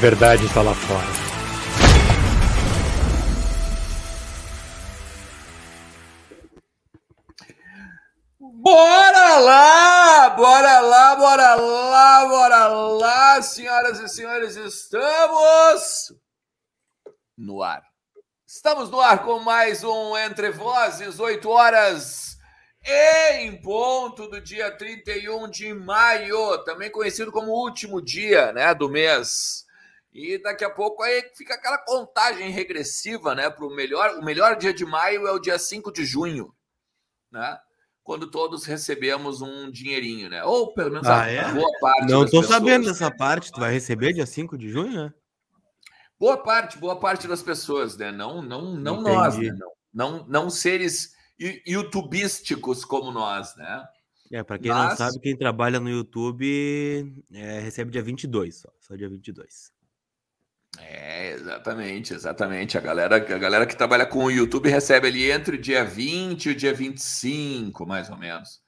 verdade está lá fora. Bora lá, bora lá, bora lá, bora lá, senhoras e senhores, estamos no ar. Estamos no ar com mais um Entre Vozes, 8 horas em ponto do dia 31 de maio, também conhecido como último dia, né, do mês. E daqui a pouco aí fica aquela contagem regressiva, né, para o melhor, o melhor dia de maio é o dia 5 de junho, né? quando todos recebemos um dinheirinho, né? Ou pelo menos ah, a é? boa parte. Não tô sabendo dessa parte. Tu vai receber dia 5 de junho, né? Boa parte, boa parte das pessoas, né? Não, não, não nós, né? não, não, não seres youtubísticos como nós, né? É, para quem Mas... não sabe, quem trabalha no YouTube é, recebe dia 22, só, só dia 22. É, exatamente, exatamente. A galera, a galera que trabalha com o YouTube recebe ali entre o dia 20 e o dia 25, mais ou menos.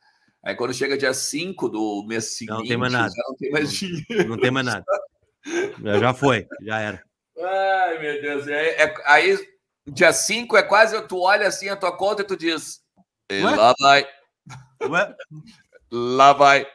Aí quando chega dia 5 do mês seguinte, não tem mais nada. não tem mais dinheiro. Não tem mais nada. Já foi, já era. Ai, meu Deus. É, é, aí, dia 5 é quase, tu olha assim a tua conta e tu diz, lá vai. Ué? Lá vai. É.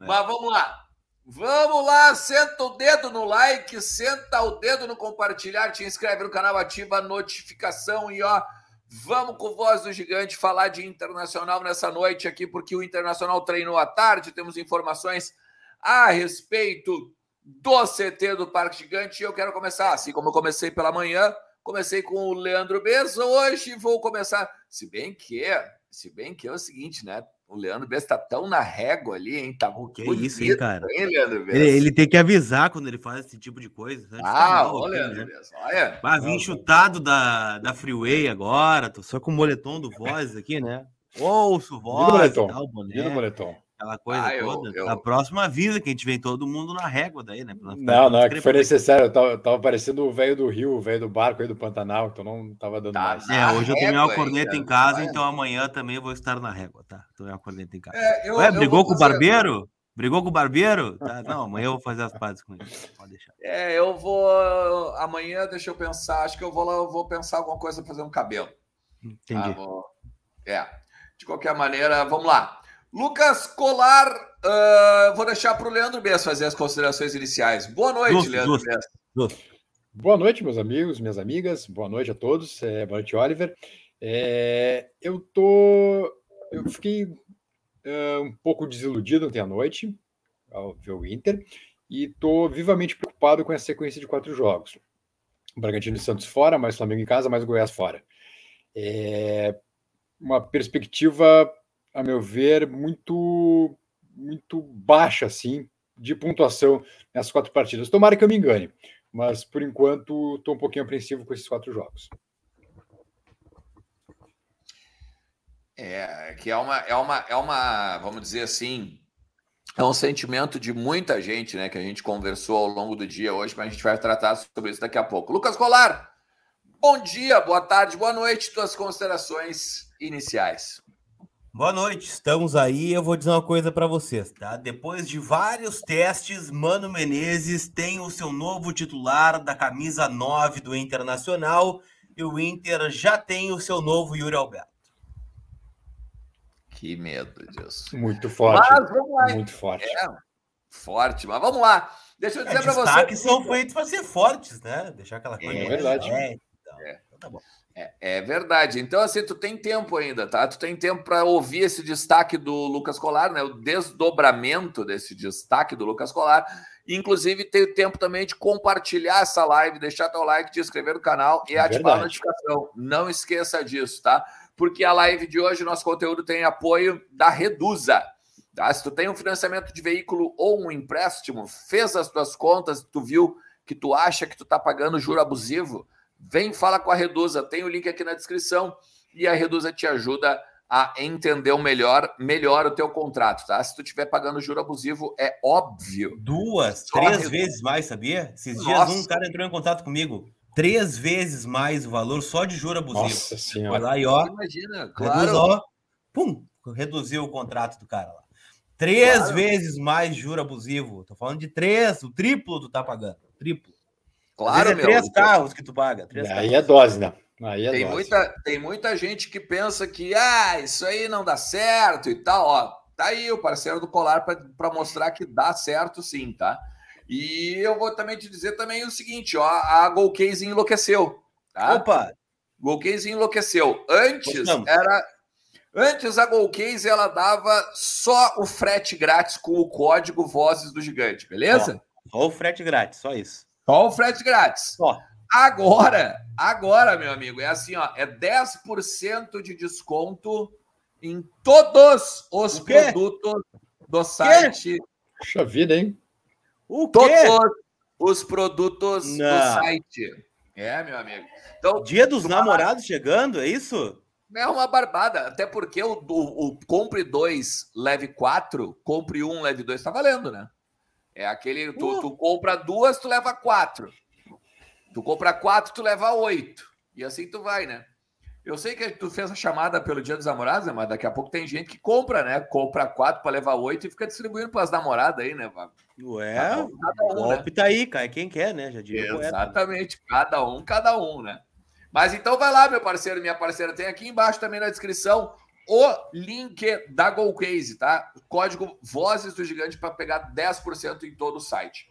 Mas vamos lá. Vamos lá, senta o dedo no like, senta o dedo no compartilhar, te inscreve no canal, ativa a notificação e ó, vamos com voz do gigante falar de internacional nessa noite aqui, porque o internacional treinou à tarde, temos informações a respeito do CT do Parque Gigante e eu quero começar, assim como eu comecei pela manhã, comecei com o Leandro Beza, hoje vou começar, se bem que, se bem que é o seguinte, né? O Leandro Bessa tá tão na régua ali, hein? Tá o que é isso, hein, cara? Hein, Leandro Bessa? Ele, ele, tem que avisar quando ele faz esse tipo de coisa. Ah, ô, Leandro né? Bessa, olha. Vai vir chutado da, da Freeway agora, tô só com o moletom do Voz aqui, né? Ouço Voz, moletom. Tal, boné. moletom aquela coisa ah, toda. Eu, eu... A próxima vida que a gente vem todo mundo na régua daí, né? Não, não, é que foi necessário. Eu tava, eu tava parecendo o velho do Rio, o velho do barco aí do Pantanal, então não tava dando tá, mais. É, hoje eu tomei uma corneta em casa, então amanhã também eu vou estar na régua, tá? Tomei uma corneta em casa. É, eu, Ué, brigou com o barbeiro? Brigou com o barbeiro? Tá, não, amanhã eu vou fazer as pazes com ele. Pode deixar. É, eu vou. Amanhã, deixa eu pensar. Acho que eu vou lá, eu vou pensar alguma coisa pra fazer um cabelo. Entendi. Ah, vou... É. De qualquer maneira, vamos lá. Lucas Colar, uh, vou deixar para o Leandro Bess fazer as considerações iniciais. Boa noite, Leandro Bess. Boa noite, meus amigos, minhas amigas. Boa noite a todos. É, boa noite, Oliver. É, eu tô, eu fiquei uh, um pouco desiludido ontem à noite ao ver o Inter e tô vivamente preocupado com essa sequência de quatro jogos. Bragantino e Santos fora, mais Flamengo em casa, mais Goiás fora. É uma perspectiva a meu ver, muito, muito baixa, assim, de pontuação nessas quatro partidas. Tomara que eu me engane, mas por enquanto estou um pouquinho apreensivo com esses quatro jogos. É, que é uma, é uma, é uma, vamos dizer assim, é um sentimento de muita gente, né, que a gente conversou ao longo do dia hoje, mas a gente vai tratar sobre isso daqui a pouco. Lucas Colar, bom dia, boa tarde, boa noite, tuas considerações iniciais. Boa noite, estamos aí. Eu vou dizer uma coisa para vocês, tá? Depois de vários testes, Mano Menezes tem o seu novo titular da camisa 9 do Internacional e o Inter já tem o seu novo Yuri Alberto. Que medo disso. Muito forte. Mas, vamos lá. Muito forte. É, forte, mas vamos lá. Deixa eu dizer é, para vocês. Destaques são feitos para ser fortes, né? Deixar aquela coisa. É, verdade. É, então, é. Tá bom. É, é, verdade. Então, assim, tu tem tempo ainda, tá? Tu tem tempo para ouvir esse destaque do Lucas Colar, né? O desdobramento desse destaque do Lucas Colar. Inclusive, tem tempo também de compartilhar essa live, deixar teu like, te inscrever no canal e é ativar verdade. a notificação. Não esqueça disso, tá? Porque a live de hoje, nosso conteúdo tem apoio da Reduza. Tá? Se tu tem um financiamento de veículo ou um empréstimo, fez as tuas contas, tu viu que tu acha que tu tá pagando juro abusivo, Vem fala com a Reduza, tem o link aqui na descrição e a Reduza te ajuda a entender o melhor, melhor o teu contrato, tá? Se tu estiver pagando juro abusivo, é óbvio. Duas, três vezes mais, sabia? Esses Nossa. dias um cara entrou em contato comigo. Três vezes mais o valor só de juro abusivo. Nossa senhora. Vai lá e ó. Imagina, claro. Reduz, ó, pum, reduziu o contrato do cara lá. Três claro. vezes mais juro abusivo. Tô falando de três, o triplo tu tá pagando. triplo. Claro, é três carros que tu paga. Três aí carros. é dose, né? Aí é tem, dose. Muita, tem muita gente que pensa que ah, isso aí não dá certo e tal. Ó, tá aí o parceiro do Colar para mostrar que dá certo sim, tá? E eu vou também te dizer também o seguinte, ó, a Golcase enlouqueceu, tá? Opa! Golcase enlouqueceu. Antes era Antes a Golcase ela dava só o frete grátis com o código Vozes do Gigante, beleza? Só, só o frete grátis, só isso. Só o frete grátis. Só. Agora, agora, meu amigo, é assim, ó, é 10% de desconto em todos os produtos do site. Puxa vida, hein? O quê? Todos os produtos Não. do site. É, meu amigo. Então, Dia dos namorados chegando, é isso? É uma barbada, até porque o, o, o compre dois, leve quatro, compre um, leve dois, tá valendo, né? É aquele, tu, uh. tu compra duas, tu leva quatro. Tu compra quatro, tu leva oito. E assim tu vai, né? Eu sei que tu fez a chamada pelo Dia dos Namorados, né? mas daqui a pouco tem gente que compra, né? Compra quatro para levar oito e fica distribuindo para as namoradas aí, né? Ué, cada um, cada um, né? tá aí, cara. Quem quer, né? Já Exatamente, cada um, cada um, né? Mas então vai lá, meu parceiro, minha parceira, tem aqui embaixo também na descrição o link da GoCase, tá? Código Vozes do Gigante para pegar 10% em todo o site.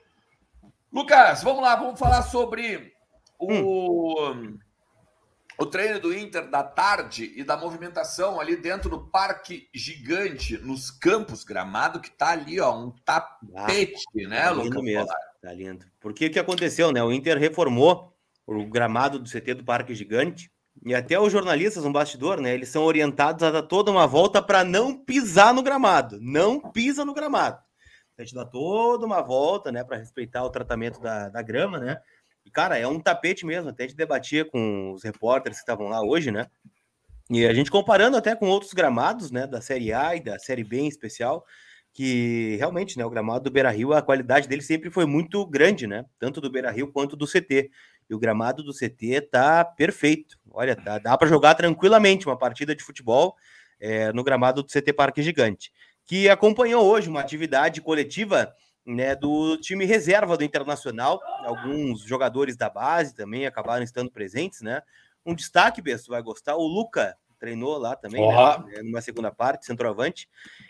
Lucas, vamos lá, vamos falar sobre o, hum. o treino do Inter da tarde e da movimentação ali dentro do Parque Gigante, nos campos gramado, que tá ali, ó, um tapete, ah, né, tá Lucas? Lindo mesmo, tá lindo. Porque o que aconteceu, né? O Inter reformou o gramado do CT do Parque Gigante. E até os jornalistas no bastidor, né? Eles são orientados a dar toda uma volta para não pisar no gramado. Não pisa no gramado. A gente dá toda uma volta, né? Para respeitar o tratamento da, da grama, né? E, cara, é um tapete mesmo. Até a gente debatia com os repórteres que estavam lá hoje, né? E a gente comparando até com outros gramados, né? Da Série A e da Série B em especial, que realmente, né? O gramado do Beira Rio, a qualidade dele sempre foi muito grande, né? Tanto do Beira Rio quanto do CT. E o gramado do CT tá perfeito. Olha, dá, dá para jogar tranquilamente uma partida de futebol é, no gramado do CT Parque Gigante, que acompanhou hoje uma atividade coletiva né, do time reserva do Internacional. Alguns jogadores da base também acabaram estando presentes, né? Um destaque, Besto, vai gostar, o Luca treinou lá também, né, numa segunda parte, centroavante.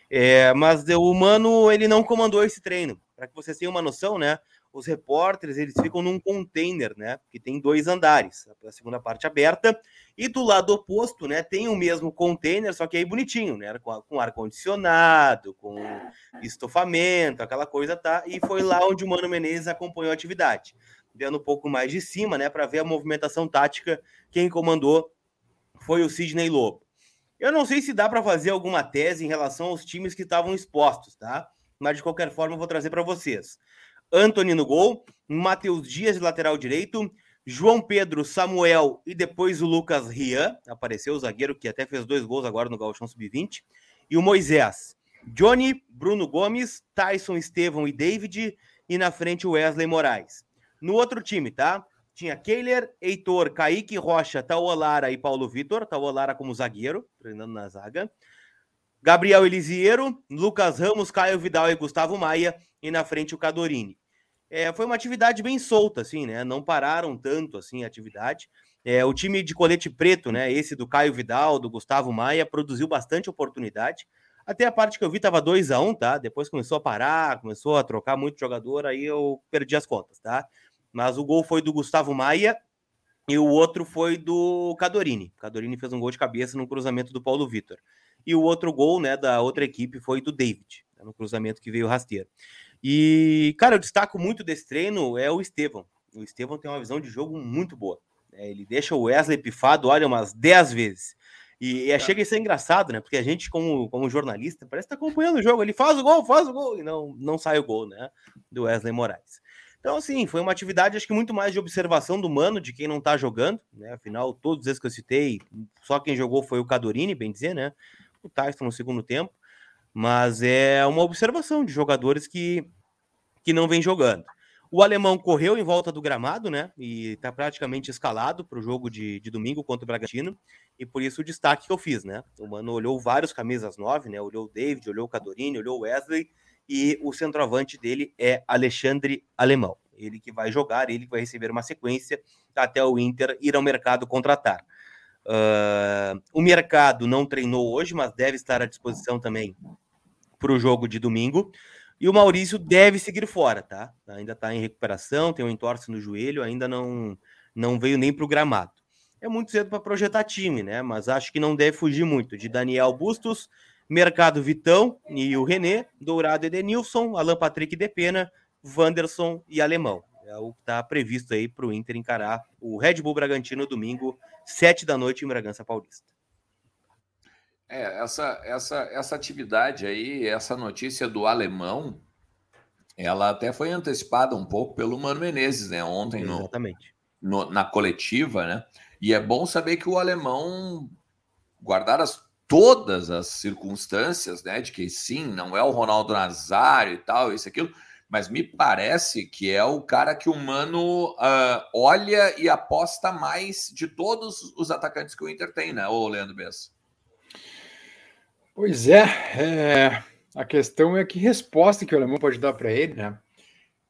É, mas o Mano, ele não comandou esse treino. Para que vocês tenham uma noção, né? Os repórteres eles ficam num container, né? Que tem dois andares, a segunda parte aberta, e do lado oposto, né? Tem o mesmo container, só que aí bonitinho, né? Com, com ar condicionado, com estofamento, aquela coisa tá. E foi lá onde o Mano Menezes acompanhou a atividade, dando um pouco mais de cima, né? Para ver a movimentação tática. Quem comandou foi o Sidney Lobo. Eu não sei se dá para fazer alguma tese em relação aos times que estavam expostos, tá? Mas de qualquer forma eu vou trazer para vocês. Anthony no gol, Matheus Dias de lateral direito, João Pedro, Samuel e depois o Lucas Rian, apareceu o zagueiro que até fez dois gols agora no Gauchão Sub-20, e o Moisés. Johnny, Bruno Gomes, Tyson, Estevão e David, e na frente o Wesley Moraes. No outro time, tá? Tinha Keiler, Heitor, Kaique Rocha, Tauolara e Paulo Vitor, Tauolara como zagueiro, treinando na zaga. Gabriel Elisiero, Lucas Ramos, Caio Vidal e Gustavo Maia, e na frente o Cadorini é, foi uma atividade bem solta, assim, né? Não pararam tanto assim a atividade. É, o time de colete preto, né? Esse do Caio Vidal, do Gustavo Maia, produziu bastante oportunidade. Até a parte que eu vi tava 2 a 1 um, tá? Depois começou a parar, começou a trocar muito jogador, aí eu perdi as contas, tá? Mas o gol foi do Gustavo Maia e o outro foi do Cadorini. Cadorini fez um gol de cabeça no cruzamento do Paulo Vitor. E o outro gol, né, da outra equipe foi do David, né, no cruzamento que veio rasteiro. E, cara, eu destaco muito desse treino é o Estevão. O Estevão tem uma visão de jogo muito boa. Né? Ele deixa o Wesley pifado, olha, umas 10 vezes. E, e tá. chega a ser engraçado, né? Porque a gente, como, como jornalista, parece que tá acompanhando o jogo. Ele faz o gol, faz o gol, e não, não sai o gol, né? Do Wesley Moraes. Então, assim, foi uma atividade, acho que muito mais de observação do mano, de quem não tá jogando, né? Afinal, todos os vezes que eu citei, só quem jogou foi o Cadorini, bem dizer, né? O Tyson no segundo tempo. Mas é uma observação de jogadores que, que não vem jogando. O alemão correu em volta do gramado, né? E está praticamente escalado para o jogo de, de domingo contra o Bragantino. E por isso o destaque que eu fiz, né? O Mano olhou vários camisas nove, né? Olhou o David, olhou o Cadorini, olhou o Wesley. E o centroavante dele é Alexandre Alemão. ele que vai jogar, ele que vai receber uma sequência até o Inter ir ao mercado contratar. Uh, o mercado não treinou hoje, mas deve estar à disposição também para o jogo de domingo. E o Maurício deve seguir fora, tá? Ainda está em recuperação, tem um entorse no joelho, ainda não, não veio nem para o gramado. É muito cedo para projetar time, né? Mas acho que não deve fugir muito de Daniel Bustos, Mercado Vitão e o René, Dourado Edenilson, Alan Patrick Depena, Wanderson e Alemão. É o que está previsto aí para o Inter encarar o Red Bull Bragantino domingo, sete da noite em Bragança Paulista. É, essa, essa, essa atividade aí, essa notícia do alemão, ela até foi antecipada um pouco pelo Mano Menezes, né? Ontem no, no, na coletiva, né? E é bom saber que o alemão, guardar as, todas as circunstâncias, né? De que sim, não é o Ronaldo Nazário e tal, isso, aquilo, mas me parece que é o cara que o Mano uh, olha e aposta mais de todos os atacantes que o Inter tem, né, ô Leandro Bessa? Pois é, é, a questão é que resposta que o alemão pode dar para ele, né?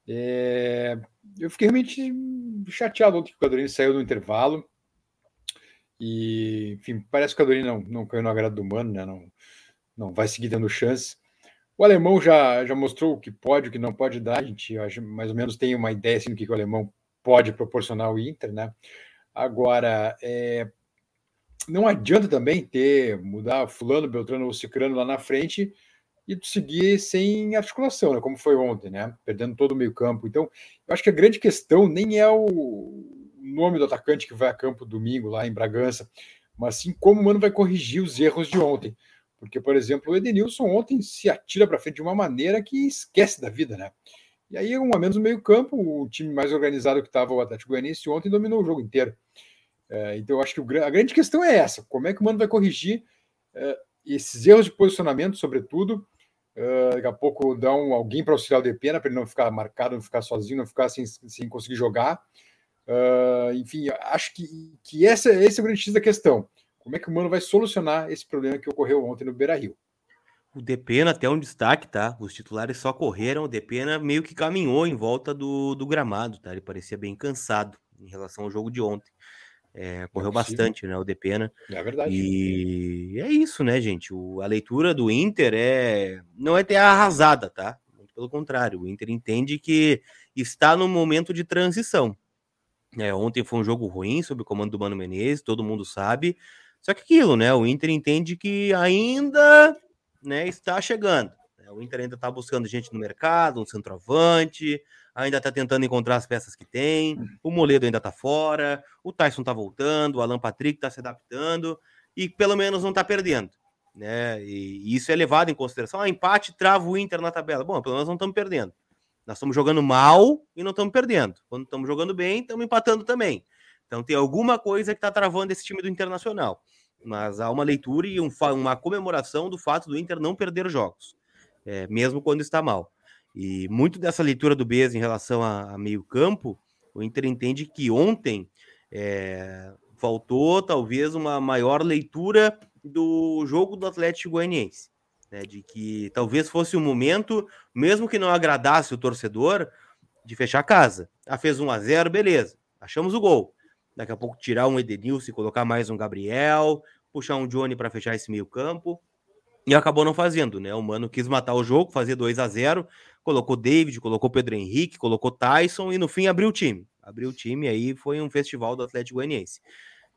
É, eu fiquei realmente chateado ontem que o Cadorini saiu no intervalo. E, enfim, parece que o Cadorini não, não caiu no agrado do Mano, né? Não, não vai seguir dando chance. O alemão já, já mostrou o que pode, o que não pode dar. A gente mais ou menos tem uma ideia assim, do que, que o alemão pode proporcionar ao Inter, né? Agora, é, não adianta também ter, mudar fulano, beltrano ou cicrano lá na frente e seguir sem articulação, né, como foi ontem, né, perdendo todo o meio campo. Então, eu acho que a grande questão nem é o nome do atacante que vai a campo domingo lá em Bragança, mas sim como o Mano vai corrigir os erros de ontem. Porque, por exemplo, o Edenilson ontem se atira para frente de uma maneira que esquece da vida, né? E aí, um a menos no meio campo, o time mais organizado que estava o Atlético Goianiense ontem dominou o jogo inteiro. É, então, eu acho que o, a grande questão é essa: como é que o Mano vai corrigir é, esses erros de posicionamento, sobretudo? É, daqui a pouco dá um, alguém para auxiliar o Depena, para ele não ficar marcado, não ficar sozinho, não ficar sem, sem conseguir jogar. Uh, enfim, acho que, que essa, esse é o grande X da questão. Como é que o Mano vai solucionar esse problema que ocorreu ontem no Beira Rio? O Depena até um destaque, tá? Os titulares só correram, o Depena meio que caminhou em volta do, do gramado, tá? Ele parecia bem cansado em relação ao jogo de ontem. É, correu é bastante, né? O Depena. É verdade. E é isso, né, gente? O, a leitura do Inter é não é ter arrasada, tá? Muito pelo contrário, o Inter entende que está no momento de transição. É, ontem foi um jogo ruim sob o comando do Mano Menezes, todo mundo sabe. Só que aquilo, né? O Inter entende que ainda né, está chegando. O Inter ainda está buscando gente no mercado, um centroavante, ainda está tentando encontrar as peças que tem. O Moledo ainda está fora, o Tyson está voltando, o Alan Patrick está se adaptando e pelo menos não está perdendo. Né? E isso é levado em consideração. Ah, empate trava o Inter na tabela. Bom, pelo menos não estamos perdendo. Nós estamos jogando mal e não estamos perdendo. Quando estamos jogando bem, estamos empatando também. Então tem alguma coisa que está travando esse time do Internacional. Mas há uma leitura e um, uma comemoração do fato do Inter não perder jogos, é, mesmo quando está mal. E muito dessa leitura do Bez em relação a, a meio-campo, o Inter entende que ontem é, faltou talvez uma maior leitura do jogo do Atlético Goianiense. Né, de que talvez fosse o momento, mesmo que não agradasse o torcedor, de fechar a casa. Ah, fez 1 a 0 beleza, achamos o gol. Daqui a pouco tirar um Edenilson e colocar mais um Gabriel, puxar um Johnny para fechar esse meio campo. E acabou não fazendo, né? O Mano quis matar o jogo, fazer 2 a 0 colocou David, colocou Pedro Henrique, colocou Tyson e no fim abriu o time. Abriu o time aí foi um festival do Atlético Goianiense.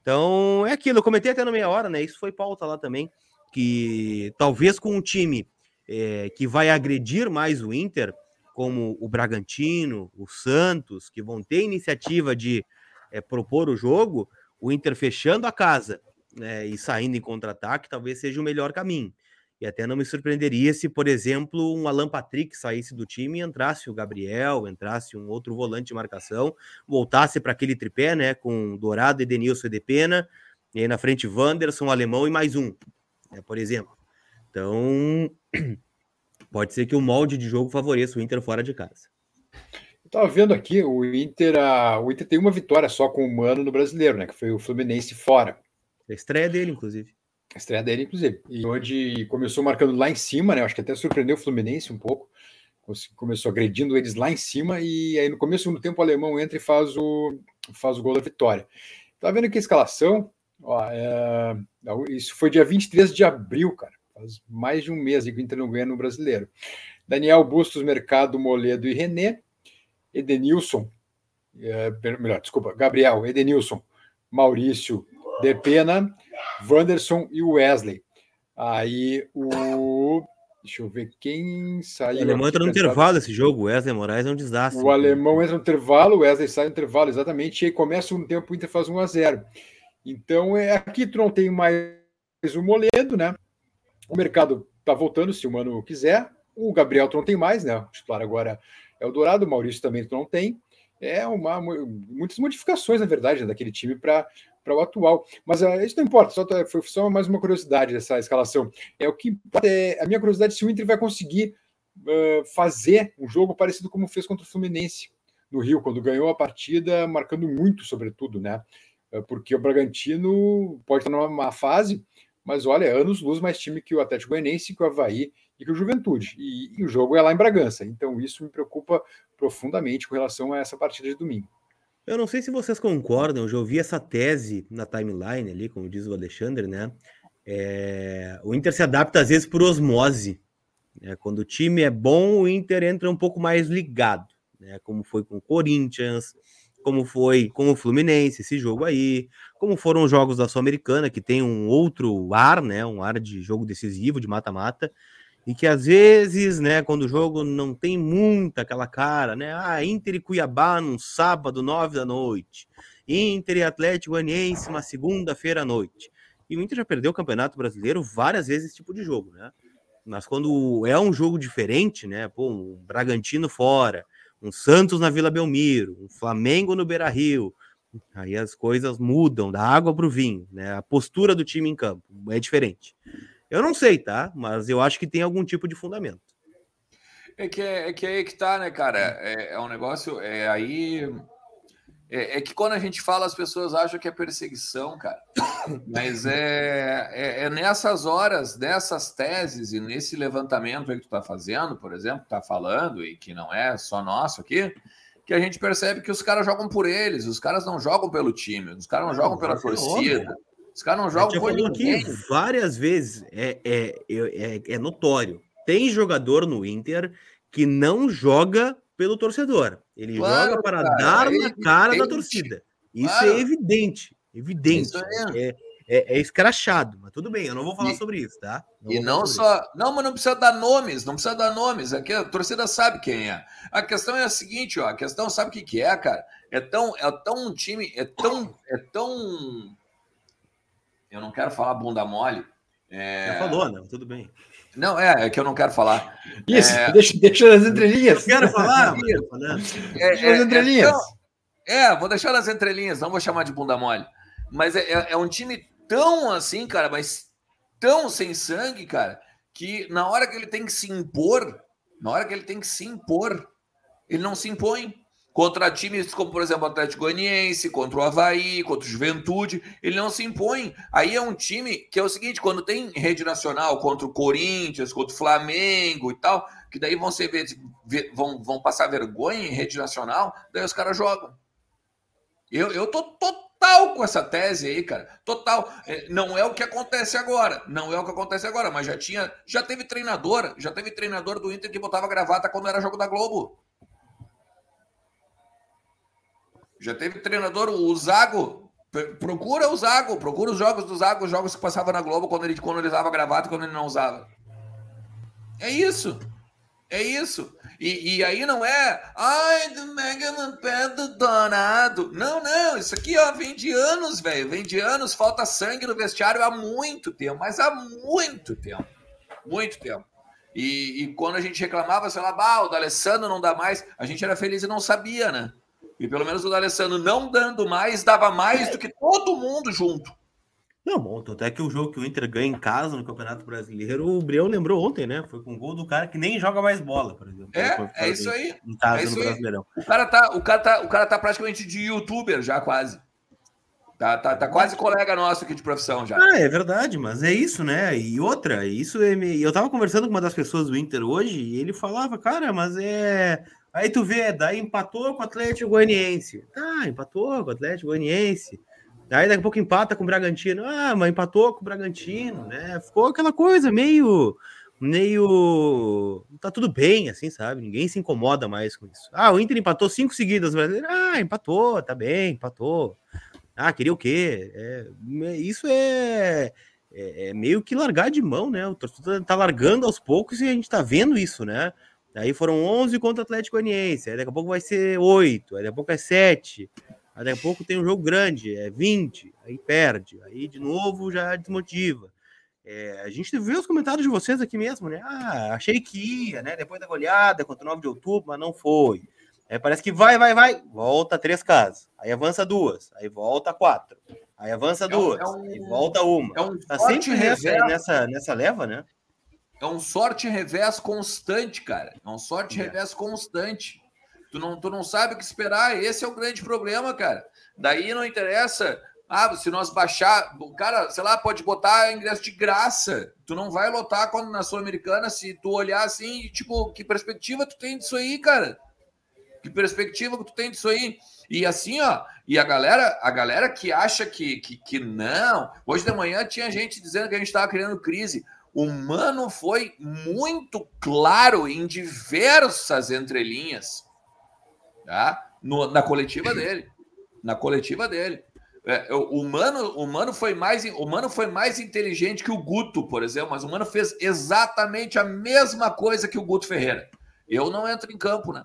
Então é aquilo, eu comentei até na meia hora, né? Isso foi pauta lá também, que talvez com um time é, que vai agredir mais o Inter, como o Bragantino, o Santos, que vão ter iniciativa de é, propor o jogo, o Inter fechando a casa né, e saindo em contra-ataque talvez seja o melhor caminho. E até não me surpreenderia se, por exemplo, um Alan Patrick saísse do time e entrasse o Gabriel, entrasse um outro volante de marcação, voltasse para aquele tripé, né? Com Dourado, Edenilson e Depena, e aí na frente Wanderson, Alemão e mais um, né, por exemplo. Então, pode ser que o molde de jogo favoreça o Inter fora de casa. Eu tava vendo aqui, o Inter, a, o Inter tem uma vitória só com o Mano no brasileiro, né? Que foi o Fluminense fora. A estreia dele, inclusive. A estreia dele, inclusive. E onde começou marcando lá em cima, né? Acho que até surpreendeu o Fluminense um pouco. começou agredindo eles lá em cima, e aí no começo do tempo o alemão entra e faz o, faz o gol da vitória. Tá vendo que a escalação, ó, é, isso foi dia 23 de abril, cara, faz mais de um mês que o Inter não ganha no brasileiro. Daniel Bustos, Mercado, Moledo e René, Edenilson, é, melhor, desculpa, Gabriel, Edenilson, Maurício, Depena, Wanderson e Wesley. Aí o. Deixa eu ver quem saiu. O alemão entra no intervalo esse jogo. Wesley Moraes é um desastre. O alemão entra no intervalo, o Wesley sai no intervalo, exatamente. E aí começa um tempo, o Inter faz 1 a 0 Então, é, aqui tu não tem mais o Moledo, né? O mercado tá voltando, se o Mano quiser. O Gabriel tu não tem mais, né? O titular agora é o Dourado, o Maurício também tu não tem. É uma, muitas modificações, na verdade, né, daquele time para para o atual. Mas uh, isso não importa, só, tá, foi só mais uma curiosidade dessa escalação. É o que importa é a minha curiosidade se o Inter vai conseguir uh, fazer um jogo parecido como fez contra o Fluminense no Rio, quando ganhou a partida, marcando muito, sobretudo, né? Uh, porque o Bragantino pode estar numa má fase, mas olha, é anos luz mais time que o Atlético Goianiense, que o Havaí e que o Juventude. E, e o jogo é lá em Bragança, então isso me preocupa profundamente com relação a essa partida de domingo. Eu não sei se vocês concordam, eu já ouvi essa tese na timeline ali, como diz o Alexandre, né? É, o Inter se adapta às vezes por osmose. Né? Quando o time é bom, o Inter entra um pouco mais ligado, né? Como foi com o Corinthians, como foi com o Fluminense, esse jogo aí, como foram os jogos da Sul-Americana, que tem um outro ar, né? Um ar de jogo decisivo, de mata-mata e que às vezes, né, quando o jogo não tem muita aquela cara, né, ah, Inter e Cuiabá num sábado, nove da noite, Inter e Atlético Goianiense uma segunda-feira à noite. E o Inter já perdeu o Campeonato Brasileiro várias vezes esse tipo de jogo, né? Mas quando é um jogo diferente, né, pô, um Bragantino fora, um Santos na Vila Belmiro, um Flamengo no Beira-Rio, aí as coisas mudam da água para o vinho, né? A postura do time em campo é diferente. Eu não sei, tá? Mas eu acho que tem algum tipo de fundamento. É que é, é que é aí que tá, né, cara? É, é um negócio. É aí. É, é, que quando a gente fala, as pessoas acham que é perseguição, cara. Mas é, é, é, nessas horas, nessas teses e nesse levantamento que tu tá fazendo, por exemplo, tá falando, e que não é só nosso aqui, que a gente percebe que os caras jogam por eles, os caras não jogam pelo time, os caras não jogam pela torcida. Os caras não jogam por ninguém. aqui várias vezes, é, é, é, é, notório. Tem jogador no Inter que não joga pelo torcedor. Ele claro, joga para cara, dar na cara da torcida. Isso é claro. é evidente. Evidente. É. É, é, escrachado, mas tudo bem, eu não vou falar e, sobre isso, tá? Não e não só. Isso. Não, mas não precisa dar nomes, não precisa dar nomes. Aqui a torcida sabe quem é. A questão é a seguinte, ó. A questão sabe o que, que é, cara? É tão, é tão um time, é tão, é tão eu não quero falar bunda mole. É... Já falou, né? Tudo bem. Não, é, é que eu não quero falar. Isso, é... deixa, deixa nas entrelinhas. Eu quero falar. é, é, nas entrelinhas. É, é, vou deixar nas entrelinhas, não vou chamar de bunda mole. Mas é, é, é um time tão assim, cara, mas tão sem sangue, cara, que na hora que ele tem que se impor, na hora que ele tem que se impor, ele não se impõe contra times como, por exemplo, o Atlético Goianiense, contra o Havaí, contra o Juventude, ele não se impõe. Aí é um time que é o seguinte, quando tem rede nacional contra o Corinthians, contra o Flamengo e tal, que daí vão ser vão, vão passar vergonha em rede nacional, daí os caras jogam. Eu, eu tô total com essa tese aí, cara. Total. É, não é o que acontece agora. Não é o que acontece agora, mas já tinha. Já teve treinador, já teve treinador do Inter que botava gravata quando era jogo da Globo. Já teve treinador, o Zago. Procura o Zago, procura os jogos do Zago, os jogos que passava na Globo quando ele, quando ele usava gravata quando ele não usava. É isso. É isso. E, e aí não é. Ai, do Mega no pé do Dourado. Não, não. Isso aqui ó, vem de anos, velho. Vem de anos. Falta sangue no vestiário há muito tempo. Mas há muito tempo. Muito tempo. E, e quando a gente reclamava, sei lá, bah, o D'Alessandro não dá mais, a gente era feliz e não sabia, né? E pelo menos o D'Alessandro não dando mais, dava mais do que todo mundo junto. Não, bom, até que o jogo que o Inter ganha em casa no Campeonato Brasileiro, o Brião lembrou ontem, né? Foi com o gol do cara que nem joga mais bola, por exemplo. É, é isso aí. Em casa é no Brasileirão. O cara, tá, o, cara tá, o cara tá praticamente de youtuber já, quase. Tá, tá, tá quase colega nosso aqui de profissão já. Ah, é verdade, mas é isso, né? E outra, isso é. Eu tava conversando com uma das pessoas do Inter hoje e ele falava, cara, mas é. Aí tu vê, daí empatou com o Atlético Goianiense. Tá, empatou com o Atlético Goianiense. Aí daqui a pouco empata com o Bragantino. Ah, mas empatou com o Bragantino, né? Ficou aquela coisa meio. Meio. Tá tudo bem, assim, sabe? Ninguém se incomoda mais com isso. Ah, o Inter empatou cinco seguidas, mas. Ah, empatou, tá bem, empatou. Ah, queria o quê? É, isso é, é, é, meio que largar de mão, né? O torcedor tá largando aos poucos e a gente tá vendo isso, né? Daí foram 11 contra o Atlético Goianiense, aí daqui a pouco vai ser 8, aí daqui a pouco é 7, aí daqui a pouco tem um jogo grande, é 20, aí perde, aí de novo já desmotiva. É, a gente viu os comentários de vocês aqui mesmo, né? Ah, achei que ia, né? Depois da goleada contra o 9 de outubro, mas não foi. Aí parece que vai, vai, vai, volta três casas. Aí avança duas, aí volta quatro. Aí avança é duas, é um, aí volta uma. É um tá sempre nessa, nessa, nessa leva, né? É um sorte revés constante, cara. É um sorte é. revés constante. Tu não, tu não sabe o que esperar. Esse é o grande problema, cara. Daí não interessa. Ah, se nós baixar. O cara, sei lá, pode botar ingresso de graça. Tu não vai lotar quando na Sul-Americana, se tu olhar assim, tipo, que perspectiva tu tem disso aí, cara? Que perspectiva que tu tem disso aí? E assim, ó, e a galera, a galera que acha que, que, que não. Hoje de manhã tinha gente dizendo que a gente estava criando crise. O Mano foi muito claro em diversas entrelinhas, tá? No, na coletiva dele. Na coletiva dele. É, o, Mano, o, Mano foi mais, o Mano foi mais inteligente que o Guto, por exemplo, mas o Mano fez exatamente a mesma coisa que o Guto Ferreira. Eu não entro em campo, né?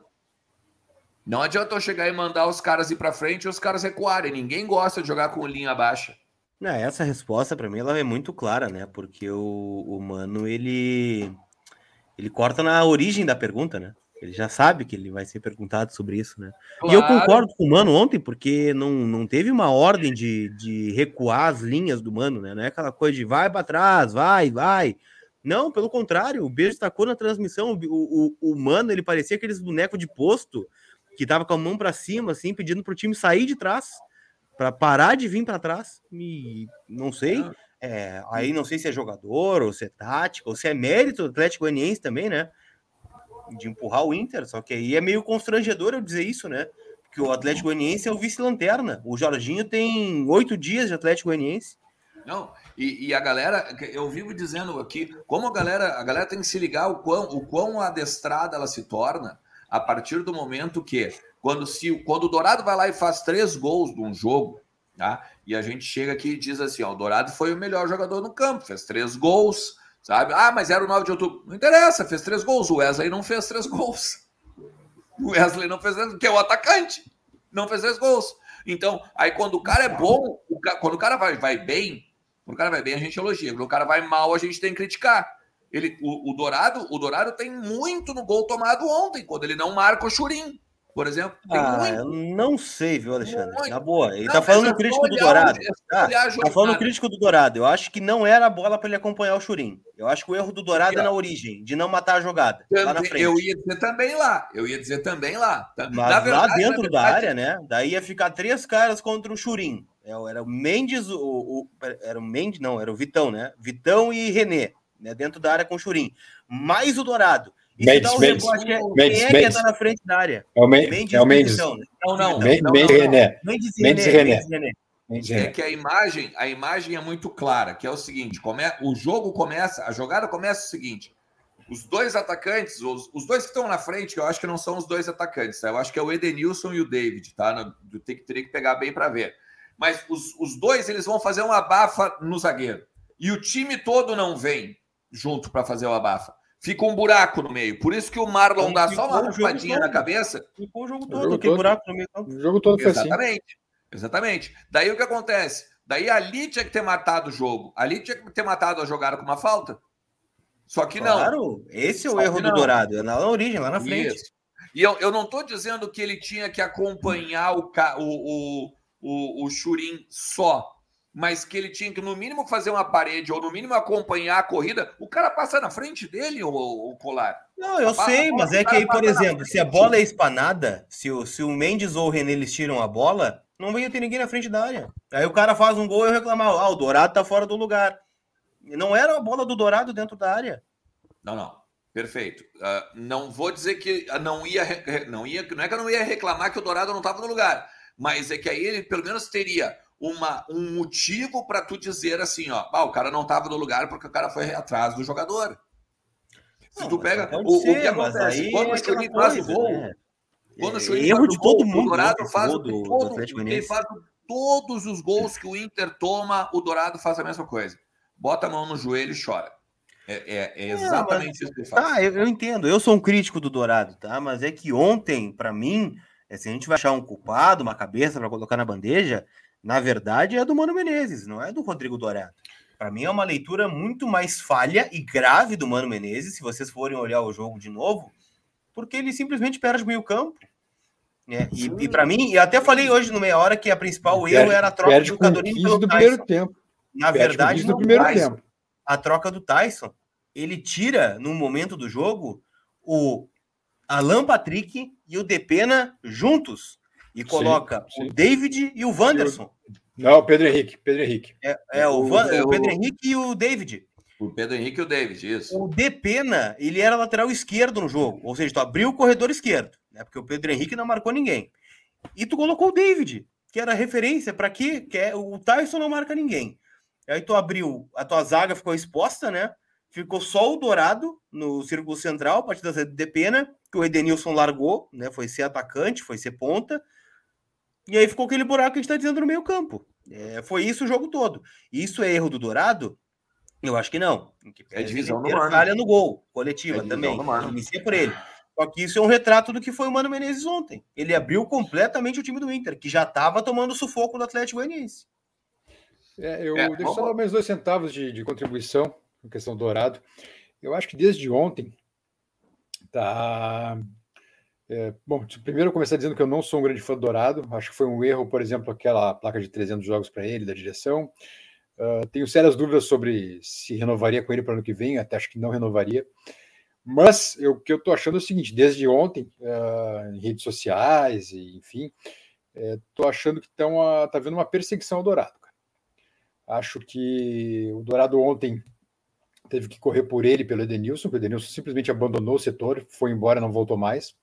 Não adianta eu chegar e mandar os caras ir para frente e os caras recuarem. Ninguém gosta de jogar com linha baixa. Não, essa resposta para mim ela é muito clara, né? Porque o, o mano ele ele corta na origem da pergunta, né? Ele já sabe que ele vai ser perguntado sobre isso, né? Claro. E eu concordo com o Mano ontem, porque não, não teve uma ordem de, de recuar as linhas do Mano, né? Não é aquela coisa de vai para trás, vai, vai. Não, pelo contrário, o Beijo destacou na transmissão. O, o, o Mano, ele parecia aqueles bonecos de posto que tava com a mão para cima, assim, pedindo pro time sair de trás, para parar de vir para trás. E não sei. É, aí não sei se é jogador, ou se é tática, ou se é mérito do Atlético Goianiense também, né? De empurrar o Inter. Só que aí é meio constrangedor eu dizer isso, né? Porque o Atlético Goianiense é o vice-lanterna. O Jorginho tem oito dias de Atlético Goianiense. Não, e, e, a galera, eu vivo dizendo aqui, como a galera, a galera tem que se ligar o quão, o quão adestrada ela se torna a partir do momento que, quando, se, quando o Dourado vai lá e faz três gols de um jogo, tá? E a gente chega aqui e diz assim: ó, o Dourado foi o melhor jogador no campo, fez três gols, sabe? Ah, mas era o 9 de outubro. Não interessa, fez três gols. O Wesley não fez três gols. O Wesley não fez três que é o atacante. Não fez três gols. Então, aí quando o cara é bom, o cara, quando o cara vai, vai bem, quando o cara vai bem, a gente elogia. Quando o cara vai mal, a gente tem que criticar. Ele, o, o, Dourado, o Dourado tem muito no gol tomado ontem, quando ele não marca o Churim, por exemplo. ah, eu não sei, viu, Alexandre? Muito. Na boa. Ele não, tá falando crítico do Dourado. Ah, tá falando crítico do Dourado. Eu acho que não era a bola para ele acompanhar o Churim. Eu acho que o erro do Dourado é na origem, de não matar a jogada. Também, lá na frente. Eu ia dizer também lá. Eu ia dizer também lá. Mas verdade, lá dentro verdade, da área, né? Daí ia ficar três caras contra o Churim. É, era o Mendes, o, o, era o Mendes, não, era o Vitão, né? Vitão e René né, dentro da área com o Churim. Mais o Dourado. E Mendes, Mendes, rebote, quem, Mendes, é Mendes. que tá na frente da área? É o Mendes. É o Mendes. Não, não. Mendes, René. Mendes e René. É que a imagem, a imagem é muito clara, que é o seguinte, come, o jogo começa, a jogada começa o seguinte, os dois atacantes, os, os dois que estão na frente, eu acho que não são os dois atacantes, tá? eu acho que é o Edenilson e o David, tá? No, tem, teria que pegar bem para ver. Mas os, os dois, eles vão fazer uma bafa no zagueiro. E o time todo não vem junto para fazer o abafa. Fica um buraco no meio. Por isso que o Marlon então, dá só uma raspadinha na cabeça. Ficou o jogo todo, o jogo todo. buraco no meio. O jogo todo foi assim. Exatamente. Assim. Exatamente. Daí o que acontece? Daí ali tinha que ter matado o jogo. Ali tinha que ter matado a jogada com uma falta. Só que não. Claro, esse é o Só erro do Dourado. É na origem, lá na frente. Isso. E eu, eu não estou dizendo que ele tinha que acompanhar o, o, o, o, o Churim só mas que ele tinha que, no mínimo, fazer uma parede ou, no mínimo, acompanhar a corrida, o cara passa na frente dele, o, o Colar. Não, eu a sei, mas é que aí, por exemplo, se a bola é espanada, se o, se o Mendes ou o René eles tiram a bola, Não ia ter ninguém na frente da área. Aí o cara faz um gol e eu reclamar, ah, o Dourado tá fora do lugar. Não era a bola do Dourado dentro da área. Não, não. Perfeito. Uh, não vou dizer que não ia, não ia, não é que eu não ia reclamar que o Dourado não estava no lugar, mas é que aí ele pelo menos teria uma, um motivo para tu dizer assim, ó, ah, o cara não estava no lugar porque o cara foi atrás do jogador. Se não, tu pega o, ser, o que acontece quando é o Churin faz o gol, né? quando o Churin erro de todo mundo, o Dourado faz, do, todo, do ele faz todos os gols que o Inter toma, o Dourado faz a mesma coisa. Bota a mão no joelho e chora. É, é, é exatamente isso que ele faz. Tá, eu, eu, entendo. Eu sou um crítico do Dourado, tá? Mas é que ontem, para mim, é, se a gente vai achar um culpado, uma cabeça para colocar na bandeja, na verdade é do Mano Menezes, não é do Rodrigo Dourado. Para mim é uma leitura muito mais falha e grave do Mano Menezes, se vocês forem olhar o jogo de novo, porque ele simplesmente perde meio campo. Né? E, e para mim, e até falei hoje no meia hora que a principal erro era a troca do Cadorini pelo do primeiro tempo. Na perde verdade, no primeiro tempo. A troca do Tyson ele tira, no momento do jogo, o Alan Patrick e o Depena juntos e coloca sim, sim. o David e o Wanderson. Não, o Pedro Henrique. Pedro Henrique. É, é o, Van, o, o, Pedro Henrique e o David. O Pedro Henrique e o David, isso. O Depena, ele era lateral esquerdo no jogo. Ou seja, tu abriu o corredor esquerdo, né? Porque o Pedro Henrique não marcou ninguém. E tu colocou o David, que era referência para quê? Que é, o Tyson não marca ninguém. Aí tu abriu, a tua zaga ficou exposta, né? Ficou só o Dourado no círculo central, a partir da de pena, que o Edenilson largou, né? Foi ser atacante, foi ser ponta. E aí ficou aquele buraco que a gente está dizendo no meio campo. É, foi isso o jogo todo. Isso é erro do Dourado? Eu acho que não. Que é divisão no Mano. Falha no gol, coletiva é também. Inicia por ele. Só que isso é um retrato do que foi o Mano Menezes ontem. Ele abriu completamente o time do Inter, que já estava tomando sufoco do Atlético Goianiense. É, eu é, deixo só dar mais dois centavos de, de contribuição com questão dourado. Eu acho que desde ontem tá. É, bom, primeiro começar dizendo que eu não sou um grande fã do Dourado. Acho que foi um erro, por exemplo, aquela placa de 300 jogos para ele, da direção. Uh, tenho sérias dúvidas sobre se renovaria com ele para o ano que vem, até acho que não renovaria. Mas o que eu estou achando é o seguinte: desde ontem, uh, em redes sociais, e, enfim, estou é, achando que estão tá vendo uma perseguição ao Dourado. Cara. Acho que o Dourado ontem teve que correr por ele, pelo Edenilson, porque o Edenilson simplesmente abandonou o setor, foi embora, não voltou mais.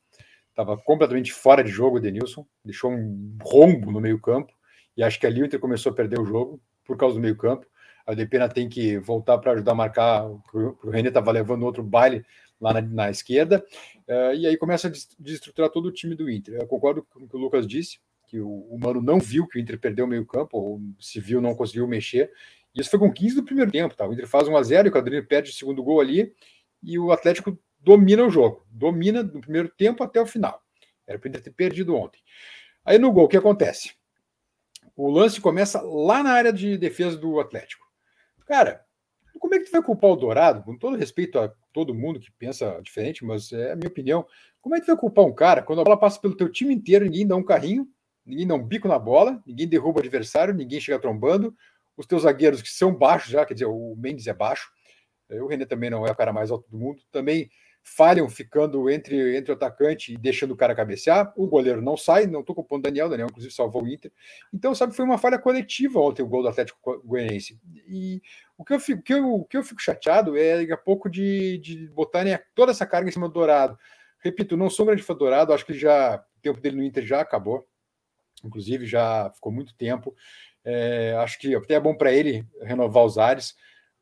Estava completamente fora de jogo o Edenilson, deixou um rombo no meio-campo, e acho que ali o Inter começou a perder o jogo por causa do meio-campo. A Depena tem que voltar para ajudar a marcar, o René estava levando outro baile lá na, na esquerda, uh, e aí começa a desestruturar todo o time do Inter. Eu concordo com o que o Lucas disse, que o, o Mano não viu que o Inter perdeu o meio-campo, ou se viu, não conseguiu mexer, isso foi com 15 do primeiro tempo, tá? O Inter faz 1 a 0 e o Cadrinho perde o segundo gol ali e o Atlético domina o jogo, domina do primeiro tempo até o final. Era para ter perdido ontem. Aí no gol, o que acontece? O lance começa lá na área de defesa do Atlético. Cara, como é que tu vai culpar o Dourado? Com todo respeito a todo mundo que pensa diferente, mas é a minha opinião. Como é que tu vai culpar um cara quando a bola passa pelo teu time inteiro, ninguém dá um carrinho, ninguém dá um bico na bola, ninguém derruba o adversário, ninguém chega trombando, os teus zagueiros que são baixos já, quer dizer, o Mendes é baixo, o René também não é o cara mais alto do mundo, também falham ficando entre, entre o atacante e deixando o cara cabecear. O goleiro não sai, não estou culpando o Daniel, Daniel inclusive salvou o Inter. Então, sabe, foi uma falha coletiva ontem o gol do Atlético Goianiense. E o que eu fico, que eu, que eu fico chateado é daqui a pouco de, de botarem toda essa carga em cima do Dourado. Repito, não sou um grande fã do Dourado, acho que já o tempo dele no Inter já acabou. Inclusive, já ficou muito tempo. É, acho que até é bom para ele renovar os ares.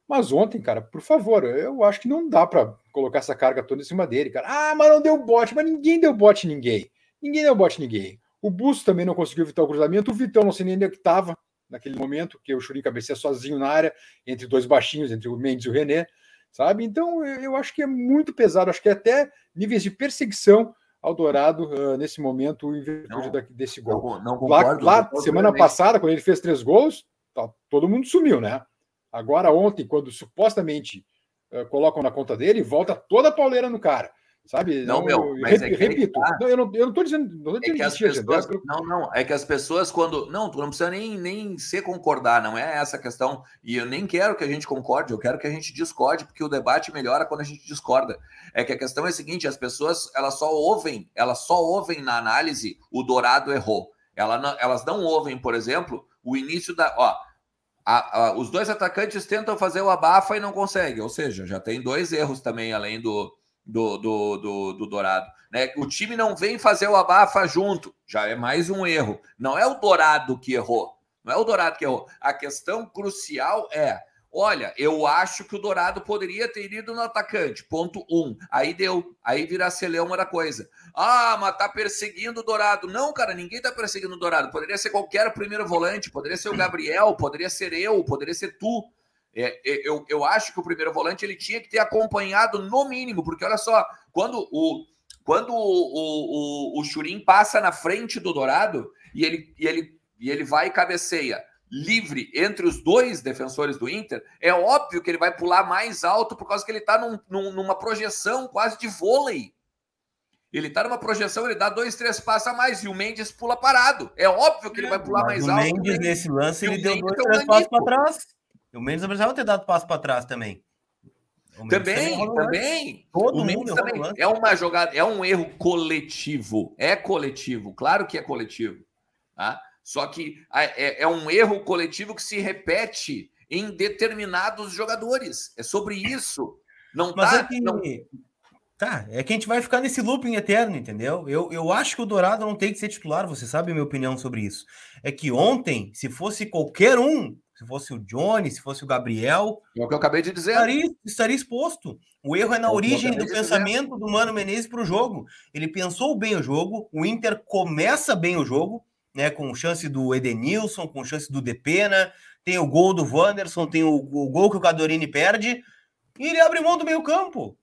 Mas ontem, cara, por favor, eu acho que não dá para colocar essa carga toda em cima dele, cara. Ah, mas não deu bote, mas ninguém deu bote ninguém. Ninguém deu bote ninguém. O Busto também não conseguiu evitar o cruzamento. O Vitão não sei nem onde é que estava naquele momento, que o Churinho cabeceia sozinho na área, entre dois baixinhos, entre o Mendes e o René, sabe? Então eu acho que é muito pesado. Acho que é até níveis de perseguição ao Dourado uh, nesse momento em virtude não, desse gol. Não, não concordo, lá, lá semana passada, quando ele fez três gols, tá, todo mundo sumiu, né? Agora, ontem, quando supostamente uh, colocam na conta dele, volta toda a pauleira no cara. Sabe? Não, não meu, mas é repito, tá. não, eu, não, eu não tô dizendo. Não, é que as pessoas, não, não, é que as pessoas, quando. Não, tu não precisa nem, nem se concordar, não é essa a questão. E eu nem quero que a gente concorde, eu quero que a gente discorde, porque o debate melhora quando a gente discorda. É que a questão é a seguinte: as pessoas elas só ouvem, elas só ouvem na análise o Dourado errou. Ela não, elas não ouvem, por exemplo, o início da. Ó, a, a, os dois atacantes tentam fazer o abafa e não conseguem. Ou seja, já tem dois erros também, além do, do, do, do, do Dourado. Né? O time não vem fazer o abafa junto. Já é mais um erro. Não é o Dourado que errou. Não é o Dourado que errou. A questão crucial é Olha, eu acho que o Dourado poderia ter ido no atacante. Ponto um. Aí deu. Aí vira celeuma da coisa. Ah, mas tá perseguindo o Dourado. Não, cara, ninguém tá perseguindo o Dourado. Poderia ser qualquer primeiro volante, poderia ser o Gabriel, poderia ser eu, poderia ser tu. É, é, eu, eu acho que o primeiro volante ele tinha que ter acompanhado no mínimo, porque olha só, quando o quando o, o, o, o Churim passa na frente do Dourado e ele, e ele, e ele vai e cabeceia livre entre os dois defensores do Inter, é óbvio que ele vai pular mais alto por causa que ele está num, num, numa projeção quase de vôlei. Ele está numa projeção, ele dá dois, três passos a mais e o Mendes pula parado. É óbvio que ele vai pular mais o alto. O Mendes, nesse lance, ele deu dois, é três passos para trás. O Mendes precisava ter dado passo para trás também. Também, também. Todo o mundo também. É uma jogada, é um erro coletivo. É coletivo, claro que é coletivo. Tá? Só que é, é um erro coletivo que se repete em determinados jogadores. É sobre isso. Não Mas tá, é que... não... Tá, é que a gente vai ficar nesse looping eterno, entendeu? Eu, eu acho que o Dourado não tem que ser titular, você sabe a minha opinião sobre isso. É que ontem, se fosse qualquer um, se fosse o Johnny, se fosse o Gabriel. É o que eu acabei de dizer. Estaria, estaria exposto. O erro é na é origem do pensamento dizer. do Mano Menezes para o jogo. Ele pensou bem o jogo, o Inter começa bem o jogo, né, com chance do Edenilson, com chance do Depena, tem o gol do Wanderson, tem o, o gol que o Cadorini perde, e ele abre mão do meio campo.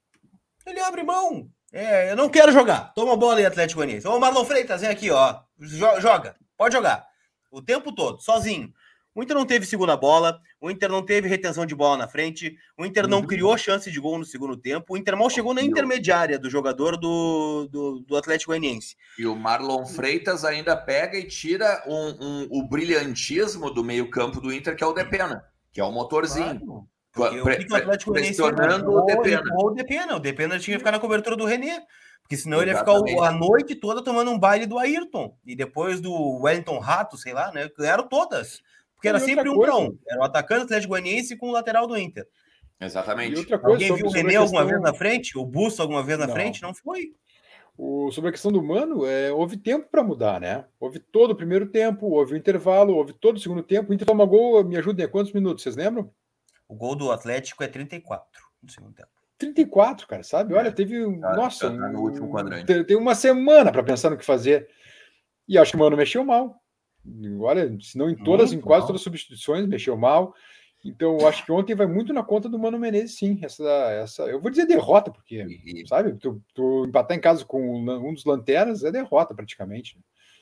Ele abre mão. É, eu não quero jogar. Toma a bola aí, Atlético Goianiense. Ô, Marlon Freitas, vem aqui, ó. Joga. Pode jogar. O tempo todo, sozinho. O Inter não teve segunda bola, o Inter não teve retenção de bola na frente, o Inter não uhum. criou chance de gol no segundo tempo, o Inter mal chegou na intermediária do jogador do, do, do Atlético Goianiense. E o Marlon Freitas ainda pega e tira um, um, o brilhantismo do meio-campo do Inter, que é o Depena, que é o motorzinho. Claro. o que o Atlético pressionando o Depena. O Depena. O Depena tinha que ficar na cobertura do René. Porque senão Exatamente. ele ia ficar a noite toda tomando um baile do Ayrton. E depois do Wellington Rato, sei lá, né? Ganharam todas. Porque era sempre um para um. Era o atacante do Atlético Goianiense com o lateral do Inter. Exatamente. Coisa, Alguém viu o René alguma questão... vez na frente? O Busto alguma vez na não. frente? Não foi. O, sobre a questão do Mano, é, houve tempo para mudar, né? Houve todo o primeiro tempo, houve o intervalo, houve todo o segundo tempo. O Inter toma gol, me ajudem, é quantos minutos? Vocês lembram? O gol do Atlético é 34 no segundo tempo. 34, cara, sabe? Olha, é. teve. Cara, nossa, tá no último quadrante. Tem uma semana para pensar no que fazer. E acho que o Mano mexeu mal. Olha, se não em todas, muito em quase mal. todas as substituições, mexeu mal. Então, eu acho que ontem vai muito na conta do Mano Menezes, sim. Essa, essa, eu vou dizer derrota, porque, sabe, tu, tu, empatar em casa com um dos lanternas é derrota praticamente.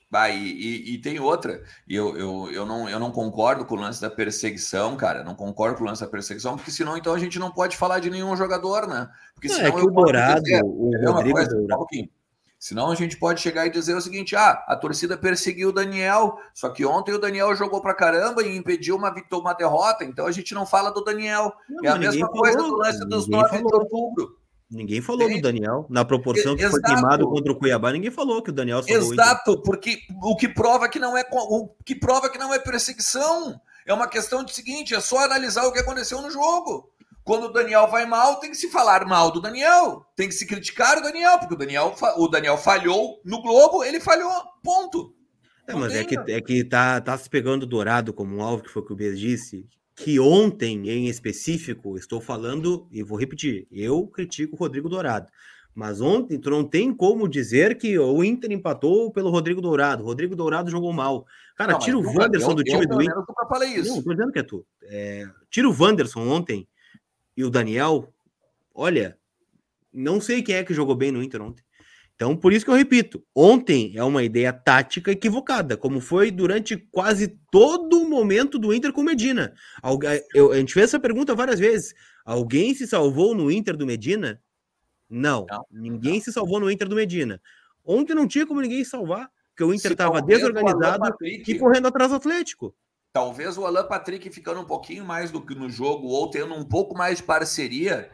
Bah, e, e, e, tem outra, eu, eu, eu, não, eu não concordo com o lance da perseguição, cara. Não concordo com o lance da perseguição, porque senão então a gente não pode falar de nenhum jogador, né? Porque senão é que o Dourado, dizer, o Rodrigo coisa, Dourado. Um Senão a gente pode chegar e dizer o seguinte: ah, a torcida perseguiu o Daniel, só que ontem o Daniel jogou pra caramba e impediu uma, vitória, uma derrota, então a gente não fala do Daniel. Não, é a mesma coisa falou, do lance dos 9 de outubro. Ninguém falou Tem... do Daniel. Na proporção que Exato. foi queimado contra o Cuiabá, ninguém falou que o Daniel Exato, porque o que prova que não é o que prova que não é perseguição. É uma questão de seguinte, é só analisar o que aconteceu no jogo. Quando o Daniel vai mal, tem que se falar mal do Daniel. Tem que se criticar o Daniel, porque o Daniel, o Daniel falhou no Globo, ele falhou, ponto. É, mas é que, é que tá, tá se pegando dourado como um alvo, que foi o que o Bez disse, que ontem, em específico, estou falando, e vou repetir, eu critico o Rodrigo Dourado. Mas ontem tu não tem como dizer que o Inter empatou pelo Rodrigo Dourado. O Rodrigo Dourado jogou mal. Cara, não, tira o Wanderson do time eu, do Inter. Eu falei isso. Não, tô dizendo que é tu. É, tira o Wanderson ontem e o Daniel, olha, não sei quem é que jogou bem no Inter ontem. Então, por isso que eu repito, ontem é uma ideia tática equivocada, como foi durante quase todo o momento do Inter com Medina. Eu, a gente fez essa pergunta várias vezes. Alguém se salvou no Inter do Medina? Não, não ninguém não. se salvou no Inter do Medina. Ontem não tinha como ninguém salvar, porque o Inter estava desorganizado e correndo atrás do Atlético. Talvez o Alan Patrick ficando um pouquinho mais do que no jogo ou tendo um pouco mais de parceria,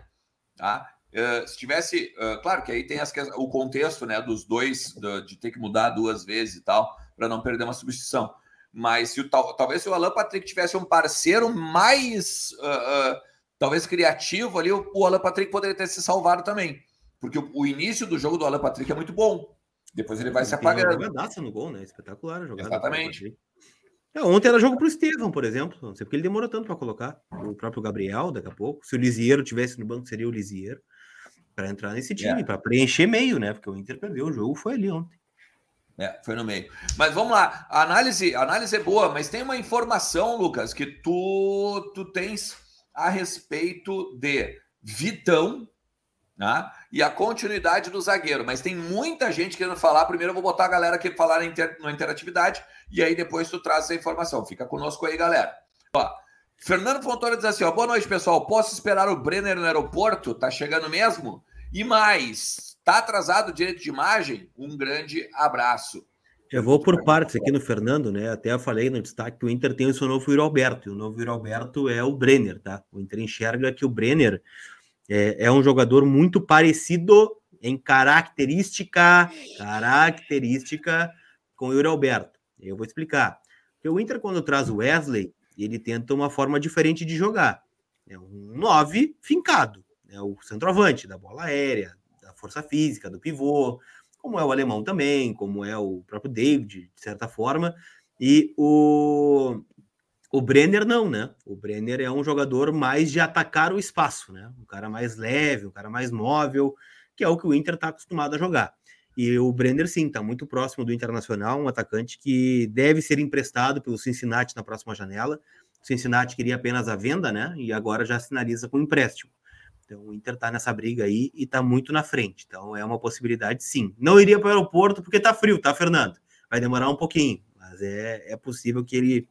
tá? Uh, se tivesse, uh, claro que aí tem as, o contexto, né, dos dois, do, de ter que mudar duas vezes e tal, para não perder uma substituição. Mas se o, tal, talvez se o Alan Patrick tivesse um parceiro mais uh, talvez criativo ali, o, o Alan Patrick poderia ter se salvado também. Porque o, o, início do jogo do Alan Patrick é muito bom. Depois ele vai ele se apagando. Tem no gol, né? Espetacular a jogada. Exatamente. É, ontem era jogo para o Estevão, por exemplo. Não sei porque ele demorou tanto para colocar. O próprio Gabriel, daqui a pouco. Se o Lisieiro tivesse no banco, seria o Lisieiro. Para entrar nesse time, é. para preencher meio, né? Porque o Inter perdeu o jogo, foi ali ontem. É, foi no meio. Mas vamos lá. A análise, a análise é boa, mas tem uma informação, Lucas, que tu, tu tens a respeito de Vitão né? E a continuidade do zagueiro. Mas tem muita gente querendo falar. Primeiro eu vou botar a galera aqui falar na, inter, na interatividade e aí depois tu traz essa informação. Fica conosco aí, galera. Ó, Fernando Fontoura diz assim: ó, boa noite, pessoal. Posso esperar o Brenner no aeroporto? Tá chegando mesmo? E mais, tá atrasado o direito de imagem? Um grande abraço. Eu vou por partes aqui no Fernando, né? Até eu falei no destaque que o Inter tem o seu novo Yuri Alberto, e o novo Yuri Alberto é o Brenner, tá? O Inter enxerga que o Brenner é, é um jogador muito parecido em característica, característica com o Yuri Alberto. Eu vou explicar. Porque o Inter, quando traz o Wesley, ele tenta uma forma diferente de jogar. É um 9 fincado. É o centroavante da bola aérea, da força física, do pivô, como é o alemão também, como é o próprio David, de certa forma. E o, o Brenner não, né? O Brenner é um jogador mais de atacar o espaço, né? Um cara mais leve, um cara mais móvel, que é o que o Inter está acostumado a jogar. E o Brenner, sim, está muito próximo do Internacional, um atacante que deve ser emprestado pelo Cincinnati na próxima janela. O Cincinnati queria apenas a venda, né? E agora já sinaliza com empréstimo. Então o Inter está nessa briga aí e está muito na frente. Então é uma possibilidade, sim. Não iria para o aeroporto porque está frio, tá, Fernando? Vai demorar um pouquinho, mas é, é possível que ele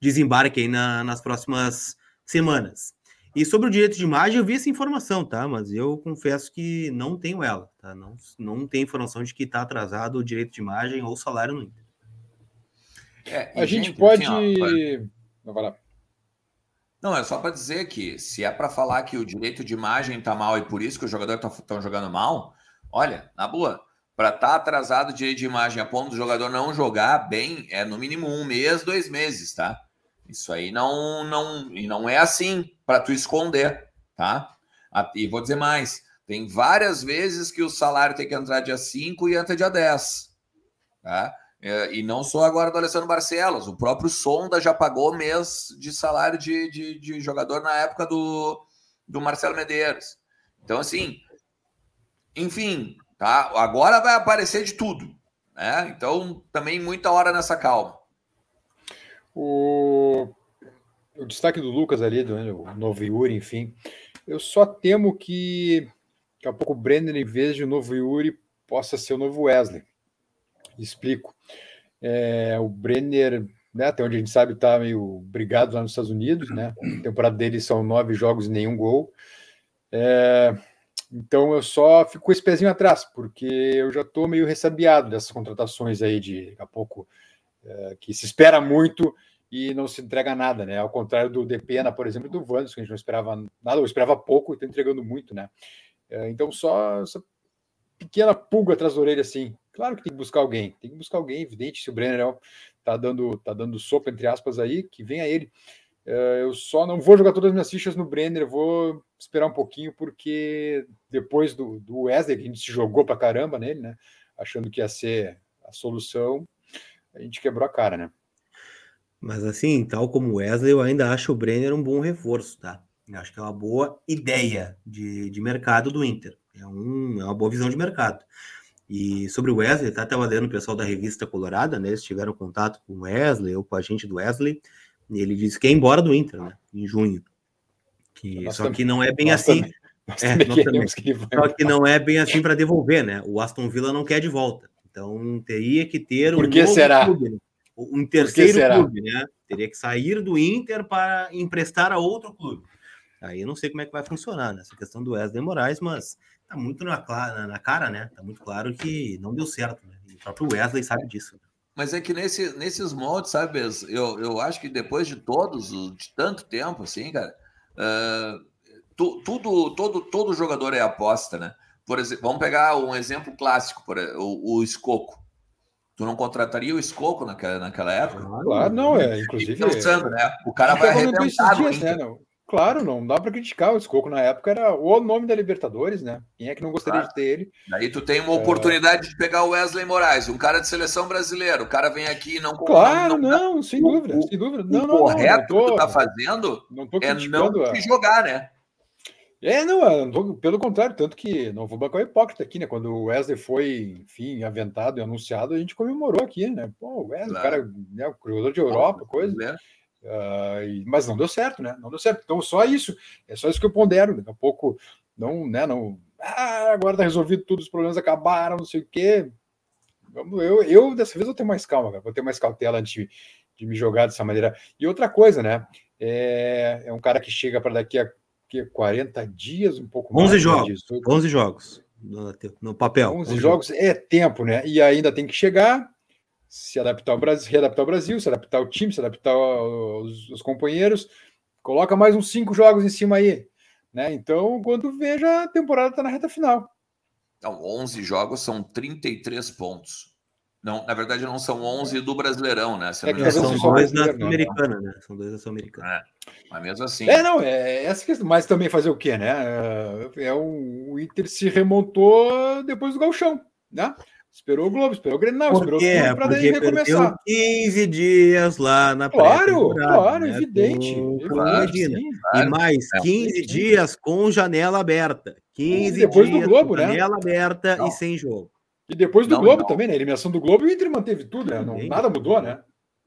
desembarque aí na, nas próximas semanas. E sobre o direito de imagem, eu vi essa informação, tá? Mas eu confesso que não tenho ela, tá? Não, não tem informação de que está atrasado o direito de imagem ou o salário no Inter. É, a gente, gente pode. Assim, ó, vai lá. Não, é só para dizer que se é para falar que o direito de imagem está mal e por isso que os jogadores estão jogando mal, olha, na boa, para estar tá atrasado o direito de imagem a ponto do jogador não jogar bem, é no mínimo um mês, dois meses, tá? Isso aí não, não, e não é assim para tu esconder, tá? E vou dizer mais, tem várias vezes que o salário tem que entrar dia 5 e entra dia 10, tá? É, e não só agora do Alessandro Barcelos, o próprio Sonda já pagou mês de salário de, de, de jogador na época do, do Marcelo Medeiros. Então, assim, enfim, tá? Agora vai aparecer de tudo, né? Então, também muita hora nessa calma. O, o destaque do Lucas ali, do né, novo Yuri, enfim. Eu só temo que daqui a pouco o Brenner, em vez de o novo Yuri, possa ser o novo Wesley. Explico. É, o Brenner, né, até onde a gente sabe, está meio brigado lá nos Estados Unidos, né? A temporada dele são nove jogos e nenhum gol. É, então eu só fico com esse pezinho atrás, porque eu já estou meio ressabiado dessas contratações aí de daqui a pouco é, que se espera muito e não se entrega nada, né? Ao contrário do Depena, por exemplo, do Vandes, que a gente não esperava nada, ou esperava pouco e está entregando muito, né? É, então só essa pequena pulga atrás da orelha, assim. Claro que tem que buscar alguém, tem que buscar alguém, evidente, se o Brenner tá dando, tá dando sopa, entre aspas, aí, que venha ele. Eu só não vou jogar todas as minhas fichas no Brenner, vou esperar um pouquinho, porque depois do, do Wesley, que a gente se jogou pra caramba nele, né? Achando que ia ser a solução, a gente quebrou a cara, né? Mas assim, tal como o Wesley, eu ainda acho o Brenner um bom reforço, tá? Eu acho que é uma boa ideia de, de mercado do Inter. É, um, é uma boa visão de mercado. E sobre o Wesley, tá estava lendo o pessoal da revista Colorada, né? Eles tiveram contato com o Wesley ou com a gente do Wesley, e ele disse que é embora do Inter, né? Em junho. Que, só que não é bem assim. É, que só que não é bem assim para devolver, né? O Aston Villa não quer de volta. Então teria que ter um Por que será? clube, né? um terceiro clube, né? Teria que sair do Inter para emprestar a outro clube. Aí eu não sei como é que vai funcionar nessa né? questão do Wesley Moraes, mas tá muito na, na, na, cara, né? Tá muito claro que não deu certo, né? O próprio Wesley sabe disso. Mas é que nesse, nesses moldes, sabe, eu, eu acho que depois de todos, de tanto tempo, assim, cara, uh, tu, tudo, todo, todo jogador é aposta, né? Por exemplo, vamos pegar um exemplo clássico, por, o, o Escoco. Tu não contrataria o Escoco naquela, naquela época? Claro, não, é. Inclusive. Pensando, né? O cara vai arrebentar. Dias, né, não. Claro, não dá para criticar. O Escoco na época era o nome da Libertadores, né? Quem é que não gostaria claro. de ter ele? Daí tu tem uma é. oportunidade é... de pegar o Wesley Moraes, um cara de seleção brasileira. O cara vem aqui e não. Claro, não, não, não sem dúvida, o, sem dúvida. Não, o não, correto não, tô, que tu tá fazendo não tô é não te jogar, né? É, não, pelo contrário, tanto que não vou bancar o hipócrita aqui, né? Quando o Wesley foi, enfim, aventado e anunciado, a gente comemorou aqui, né? Pô, o Wesley, claro. o cara, né, o criador de Europa, coisa. Uh, mas não deu certo, né? Não deu certo. Então, só isso. É só isso que eu pondero. Daqui a pouco, não, né? Não. Ah, agora tá resolvido tudo, os problemas acabaram, não sei o quê. Vamos, eu, eu dessa vez vou ter mais calma, cara. vou ter mais cautela antes de, de, me jogar dessa maneira. E outra coisa, né? É, é um cara que chega para daqui a que, 40 dias, um pouco 11 mais. Jogos, 18. 11 jogos no, no papel. 11, 11 jogos, jogos é tempo, né? E ainda tem que chegar se adaptar ao Brasil, readaptar ao Brasil, se adaptar ao time, se adaptar aos, aos companheiros, coloca mais uns cinco jogos em cima aí, né? Então, quando veja, a temporada está na reta final. Então, 11 jogos são 33 pontos. Não, na verdade, não são 11 do Brasileirão, né? É são dois da Sul-Americana, né? São dois da Sul-Americana. É, mas mesmo assim. É, não, é essa questão. Mas também fazer o quê, né? É, é o, o Inter se remontou depois do Galchão, né? Esperou o Globo, esperou o Grenal, Por esperou o Globo para daí recomeçar. 15 dias lá na Claro, claro, né? evidente. claro, imagina. Sim, claro. E mais 15 é, dias com janela aberta. 15 depois dias do Globo, com né? janela aberta não. e sem jogo. E depois do não, Globo não. também, né? A eliminação do Globo, o Inter manteve tudo, né? Não, nada mudou, né?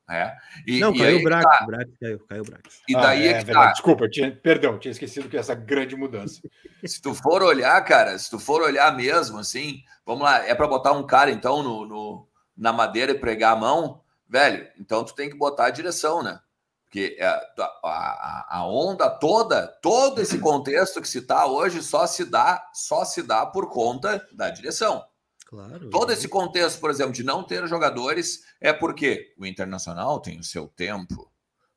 É. E, não, e caiu o Brax, tá. Brax caiu, caiu o Brax. E daí ah, é, é que tá. Desculpa, tinha, perdão, tinha esquecido que essa grande mudança. se tu for olhar, cara, se tu for olhar mesmo, assim, vamos lá, é para botar um cara, então, no, no, na madeira e pregar a mão, velho, então tu tem que botar a direção, né? Porque é, a, a, a onda toda, todo esse contexto que se tá hoje só se dá, só se dá por conta da direção. Claro. Todo esse contexto, por exemplo, de não ter jogadores é porque o Internacional tem o seu tempo.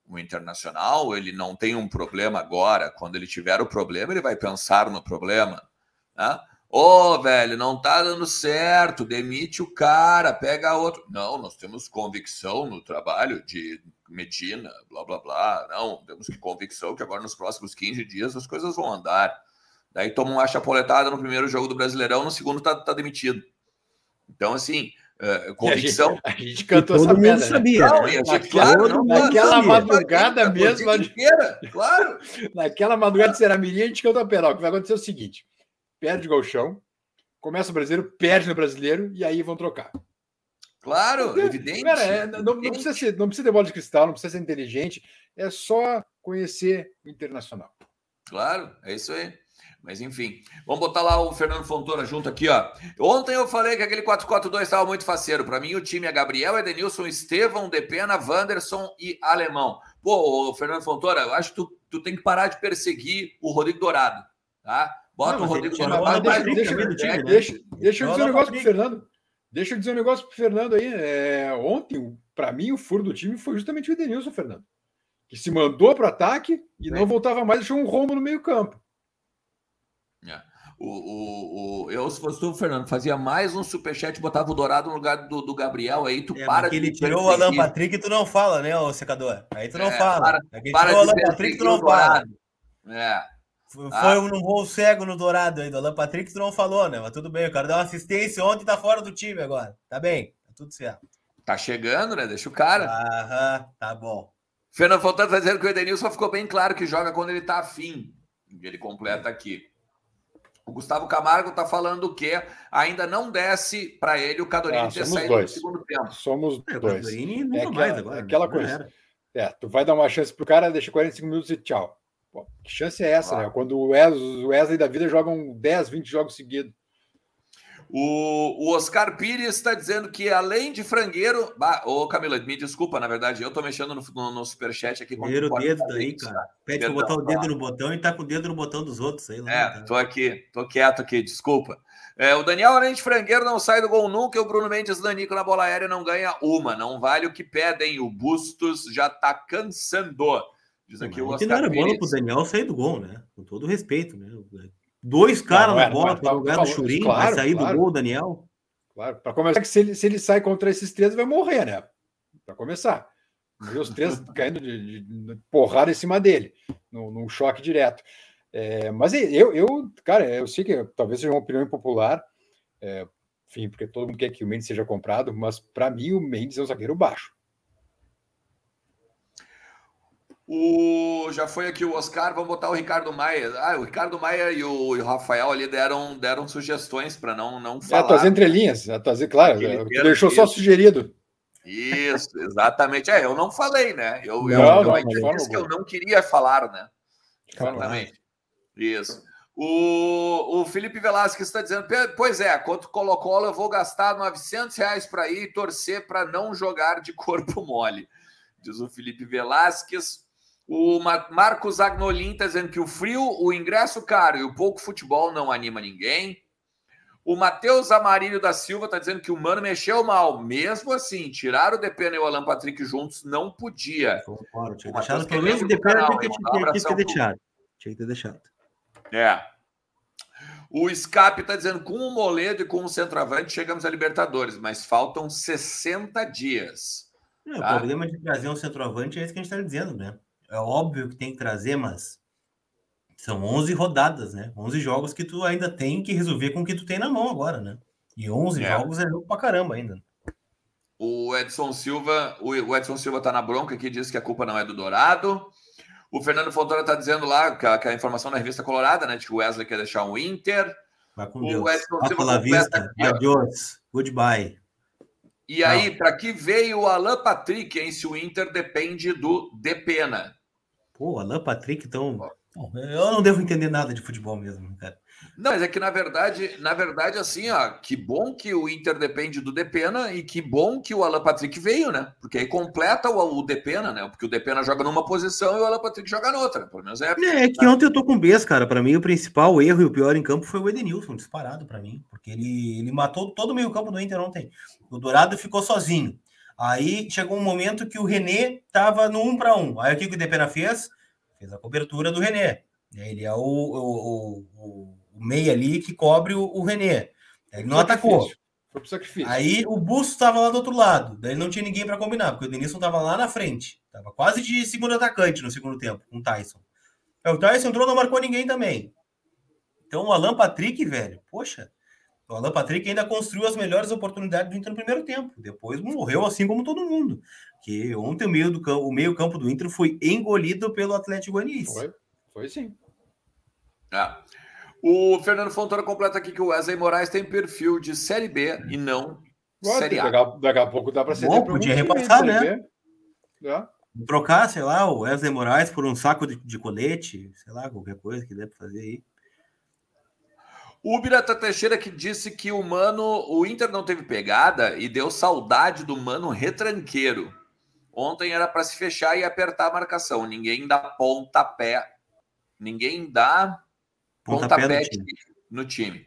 O Internacional, ele não tem um problema agora. Quando ele tiver o problema, ele vai pensar no problema. Né? Ô, oh, velho, não tá dando certo, demite o cara, pega outro. Não, nós temos convicção no trabalho de Medina, blá, blá, blá. Não, temos que convicção que agora nos próximos 15 dias as coisas vão andar. Daí toma uma chapoletada no primeiro jogo do Brasileirão, no segundo tá, tá demitido. Então, assim, uh, convicção. A gente, a gente cantou essa pedra. Né? Sabia, não, né? naquela, claro, não, naquela madrugada mesmo. Inteira, claro. naquela madrugada de Seramirim, a gente cantou a pedra. O que vai acontecer é o seguinte: perde o galchão, começa o brasileiro, perde no brasileiro, e aí vão trocar. Claro, evidente. Cara, é, não, não, precisa ser, não precisa ter bola de cristal, não precisa ser inteligente, é só conhecer o internacional. Claro, é isso aí. Mas enfim, vamos botar lá o Fernando Fontoura junto aqui, ó. Ontem eu falei que aquele 4-4-2 estava muito faceiro. Para mim, o time é Gabriel, Edenilson, Estevão, Depena, Wanderson e Alemão. Pô, Fernando Fontoura, eu acho que tu, tu tem que parar de perseguir o Rodrigo Dourado, tá? Bota não, o Rodrigo Dourado. Deixa, deixa, é, deixa, deixa eu dizer um negócio pro Fernando. Deixa eu dizer um negócio pro Fernando aí. É, ontem, para mim, o furo do time foi justamente o Edenilson, Fernando. Que se mandou para ataque e é. não voltava mais, deixou um rombo no meio-campo. O, o, o, eu, se fosse tu, Fernando, fazia mais um superchat, botava o Dourado no lugar do, do Gabriel, aí tu é, para de. Ele tirou o Alan Patrick e tu não fala, né, ô secador? Aí tu não é, fala. Para, para tirou o Alan Patrick tu não fala. É. Foi ah. um voo cego no Dourado aí, do Alan Patrick tu não falou, né? Mas tudo bem, o cara deu uma assistência ontem tá fora do time agora. Tá bem, tá tudo certo. Tá chegando, né? Deixa o cara. Aham, tá bom. Fernando Fontana tá dizendo que o Edenilson ficou bem claro que joga quando ele tá afim. Ele completa aqui. O Gustavo Camargo está falando que ainda não desce para ele o Cadorini ah, ter saído dois. no segundo tempo. Somos é, dois. é aquela, mais agora, aquela né? coisa. É, tu vai dar uma chance pro cara, deixa 45 minutos e tchau. Pô, que chance é essa, ah. né? Quando o Wesley, Wesley da vida jogam 10, 20 jogos seguidos. O, o Oscar Pires está dizendo que além de frangueiro. Bah, ô, Camila, me desculpa, na verdade, eu tô mexendo no, no, no superchat aqui. Primeiro o dedo daí, cara. Tá? Pede para botar o dedo no botão e tá com o dedo no botão dos outros aí. Lá, é, cara. tô aqui, tô quieto aqui, desculpa. É, o Daniel, além de frangueiro, não sai do gol nunca. E o Bruno Mendes Danico na bola aérea não ganha uma. Não vale o que pedem. O Bustos já tá cansando. Diz aqui o Oscar não era bola pro Daniel sair do gol, né? Com todo respeito, né? Dois caras na bola para lugar do Churinho, claro, vai sair claro. do gol, Daniel. Claro. Para começar, se ele, se ele sai contra esses três, vai morrer, né? Para começar. Os três caindo de, de, porrada em cima dele, num, num choque direto. É, mas eu, eu, cara, eu sei que talvez seja uma opinião impopular, é, enfim, porque todo mundo quer que o Mendes seja comprado, mas para mim o Mendes é um zagueiro baixo. O, já foi aqui o Oscar, vamos botar o Ricardo Maia. Ah, o Ricardo Maia e o, e o Rafael ali deram, deram sugestões para não, não falar. É, as entrelinhas, as, claro, deixou só sugerido. Isso, exatamente. É, eu não falei, né? Eu, não, eu, não, eu disse que eu não queria falar, né? Exatamente. Isso. O, o Felipe Velasquez está dizendo: pois é, quanto Colo-Colo eu vou gastar 900 reais para ir e torcer para não jogar de corpo mole. Diz o Felipe Velasquez. O Marcos Agnolin está dizendo que o frio, o ingresso caro e o pouco futebol não anima ninguém. O Matheus Amarílio da Silva está dizendo que o Mano mexeu mal. Mesmo assim, tirar o Depena e o Alan Patrick juntos não podia. Concordo, tinha deixado pelo menos o Depena tinha que ter deixado. Tinha que ter deixado. É. O Escape está dizendo com o Moledo e com o centroavante chegamos a Libertadores, mas faltam 60 dias. Não, tá? O problema de trazer um centroavante é isso que a gente está dizendo, né? É óbvio que tem que trazer, mas são 11 rodadas, né? 11 jogos que tu ainda tem que resolver com o que tu tem na mão agora, né? E 11 é. jogos é jogo pra caramba ainda. O Edson Silva, o Edson Silva tá na bronca aqui, diz que a culpa não é do Dourado. O Fernando Fontoura tá dizendo lá que a, que a, informação na revista Colorada, né? De que o Wesley quer deixar um Inter. Vai com o Deus. Edson Vai Silva vista. Aqui, Adiós. Goodbye. E aí, para que veio o Alan Patrick, hein? Se o Inter depende do Depena. Pô, Alan Patrick, então. Bom, eu não devo entender nada de futebol mesmo, cara. Não, mas é que na verdade, na verdade, assim, ó, que bom que o Inter depende do Depena e que bom que o Alan Patrick veio, né? Porque aí completa o, o Depena, né? Porque o Depena joga numa posição e o Alan Patrick joga noutra. Pelo menos é. É, é que ontem eu tô com bes, cara. Para mim, o principal erro e o pior em campo foi o Edenilson, disparado para mim. Porque ele, ele matou todo o meio-campo do Inter ontem. O Dourado ficou sozinho. Aí chegou um momento que o René tava no um para um. Aí o que, que o Depena fez? Fez a cobertura do René. Ele é o, o, o, o meia ali que cobre o, o René. Ele não atacou. Foi pro sacrifício. Aí o Busto estava lá do outro lado. Daí não tinha ninguém para combinar, porque o Denilson estava lá na frente. Tava quase de segundo atacante no segundo tempo, com o Tyson. É, o Tyson entrou não marcou ninguém também. Então o Alan Patrick, velho, poxa, o Alan Patrick ainda construiu as melhores oportunidades do Inter no primeiro tempo. Depois morreu assim como todo mundo. Que ontem o meio, do campo, o meio campo do Inter foi engolido pelo Atlético Goianiense. Foi, foi sim. Ah. O Fernando Fontoura completa aqui que o Wesley Moraes tem perfil de Série B e não Pode, Série A. Daqui, daqui a pouco dá para ser. Podia repassar, né? É. Trocar, sei lá, o Wesley Moraes por um saco de, de colete, sei lá, qualquer coisa que dê para fazer aí. O Birata Teixeira que disse que o Mano, o Inter não teve pegada e deu saudade do Mano retranqueiro. Ontem era para se fechar e apertar a marcação. Ninguém dá pontapé. Ninguém dá pontapé, pontapé no, time. no time.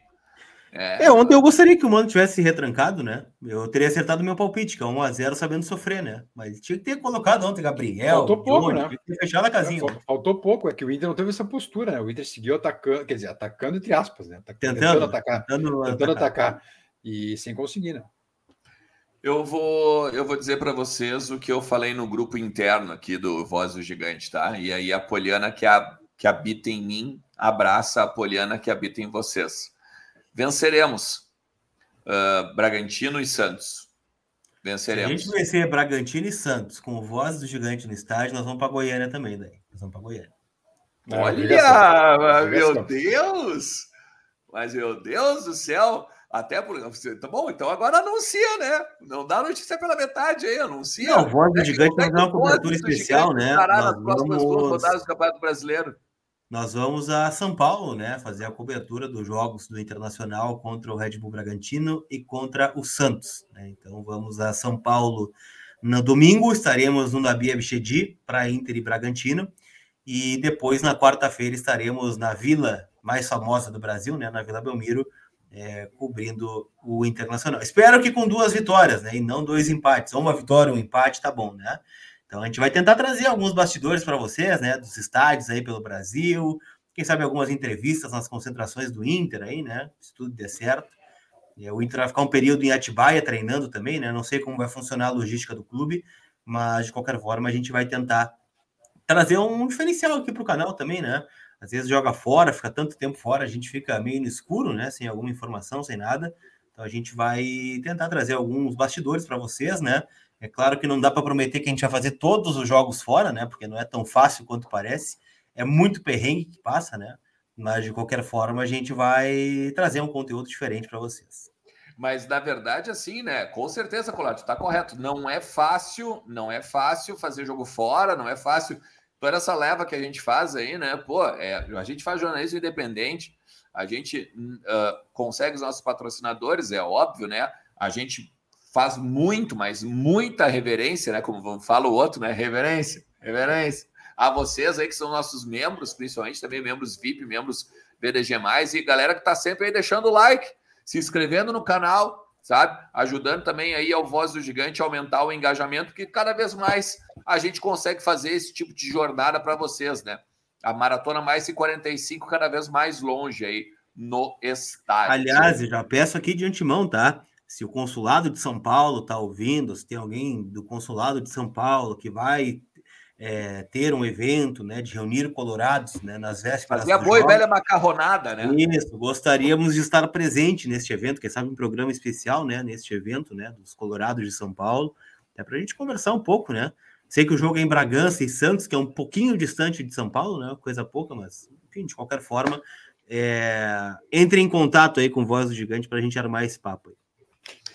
É... é... ontem eu gostaria que o Mano tivesse retrancado, né? Eu teria acertado o meu palpite, que é 1x0 sabendo sofrer, né? Mas tinha que ter colocado ontem Gabriel. Faltou pouco, Johnny, né? Ter fechado a casinha. É, faltou pouco, é que o Inter não teve essa postura, né? O Inter seguiu atacando, quer dizer, atacando entre aspas, né? Tentando, tentando atacar. Tentando, tentando atacar. atacar. E sem conseguir, né? Eu vou, eu vou dizer para vocês o que eu falei no grupo interno aqui do Voz do Gigante, tá? E aí a Poliana que, a, que habita em mim abraça a Poliana que habita em vocês. Venceremos uh, Bragantino e Santos. Venceremos. Se a gente vencer Bragantino e Santos com Voz do Gigante no estádio, nós vamos para Goiânia também, daí. Nós vamos para Goiânia. Olha, meu Deus! Mas, meu Deus do céu! Até por. Tá bom, então agora anuncia, né? Não dá notícia pela metade aí, anuncia. Não, voz do é gigante vai dar uma cobertura especial, né? Nas próximas vamos... rodadas do Campeonato Brasileiro. Nós vamos a São Paulo, né? Fazer a cobertura dos jogos do Internacional contra o Red Bull Bragantino e contra o Santos. Né? Então vamos a São Paulo no domingo, estaremos no Nabi Abichedi para Inter e Bragantino. E depois, na quarta-feira, estaremos na vila mais famosa do Brasil, né? Na Vila Belmiro, é, cobrindo o Internacional. Espero que com duas vitórias, né? E não dois empates. Uma vitória, um empate, tá bom, né? Então a gente vai tentar trazer alguns bastidores para vocês, né? Dos estádios aí pelo Brasil. Quem sabe algumas entrevistas nas concentrações do Inter aí, né? Se tudo der certo. O Inter vai ficar um período em Atibaia treinando também, né? Não sei como vai funcionar a logística do clube, mas de qualquer forma a gente vai tentar trazer um diferencial aqui para o canal também, né? Às vezes joga fora, fica tanto tempo fora, a gente fica meio no escuro, né? Sem alguma informação, sem nada. Então a gente vai tentar trazer alguns bastidores para vocês, né? É claro que não dá para prometer que a gente vai fazer todos os jogos fora, né? Porque não é tão fácil quanto parece. É muito perrengue que passa, né? Mas de qualquer forma a gente vai trazer um conteúdo diferente para vocês. Mas na verdade, assim, né? Com certeza, Colato, tá correto. Não é fácil, não é fácil fazer jogo fora, não é fácil. Toda essa leva que a gente faz aí, né? Pô, é, a gente faz jornalismo independente, a gente uh, consegue os nossos patrocinadores, é óbvio, né? A gente faz muito, mas muita reverência, né? Como fala o outro, né? Reverência, reverência. A vocês aí que são nossos membros, principalmente também membros VIP, membros BDG+, e galera que tá sempre aí deixando o like, se inscrevendo no canal, sabe? Ajudando também aí ao Voz do Gigante aumentar o engajamento, porque cada vez mais a gente consegue fazer esse tipo de jornada para vocês, né? A maratona mais 45 cada vez mais longe aí no estádio. Aliás, eu já peço aqui de antemão, tá? Se o consulado de São Paulo está ouvindo, se tem alguém do consulado de São Paulo que vai é, ter um evento, né, de reunir colorados, né, nas vésperas. Fazer a boa e velha macarronada, né? Isso, gostaríamos de estar presente neste evento, quem sabe um programa especial, né, neste evento, né, dos colorados de São Paulo, é para a gente conversar um pouco, né? Sei que o jogo é em Bragança e Santos, que é um pouquinho distante de São Paulo, né, coisa pouca, mas, enfim, de qualquer forma, é... entre em contato aí com Voz do Gigante para a gente armar esse papo aí.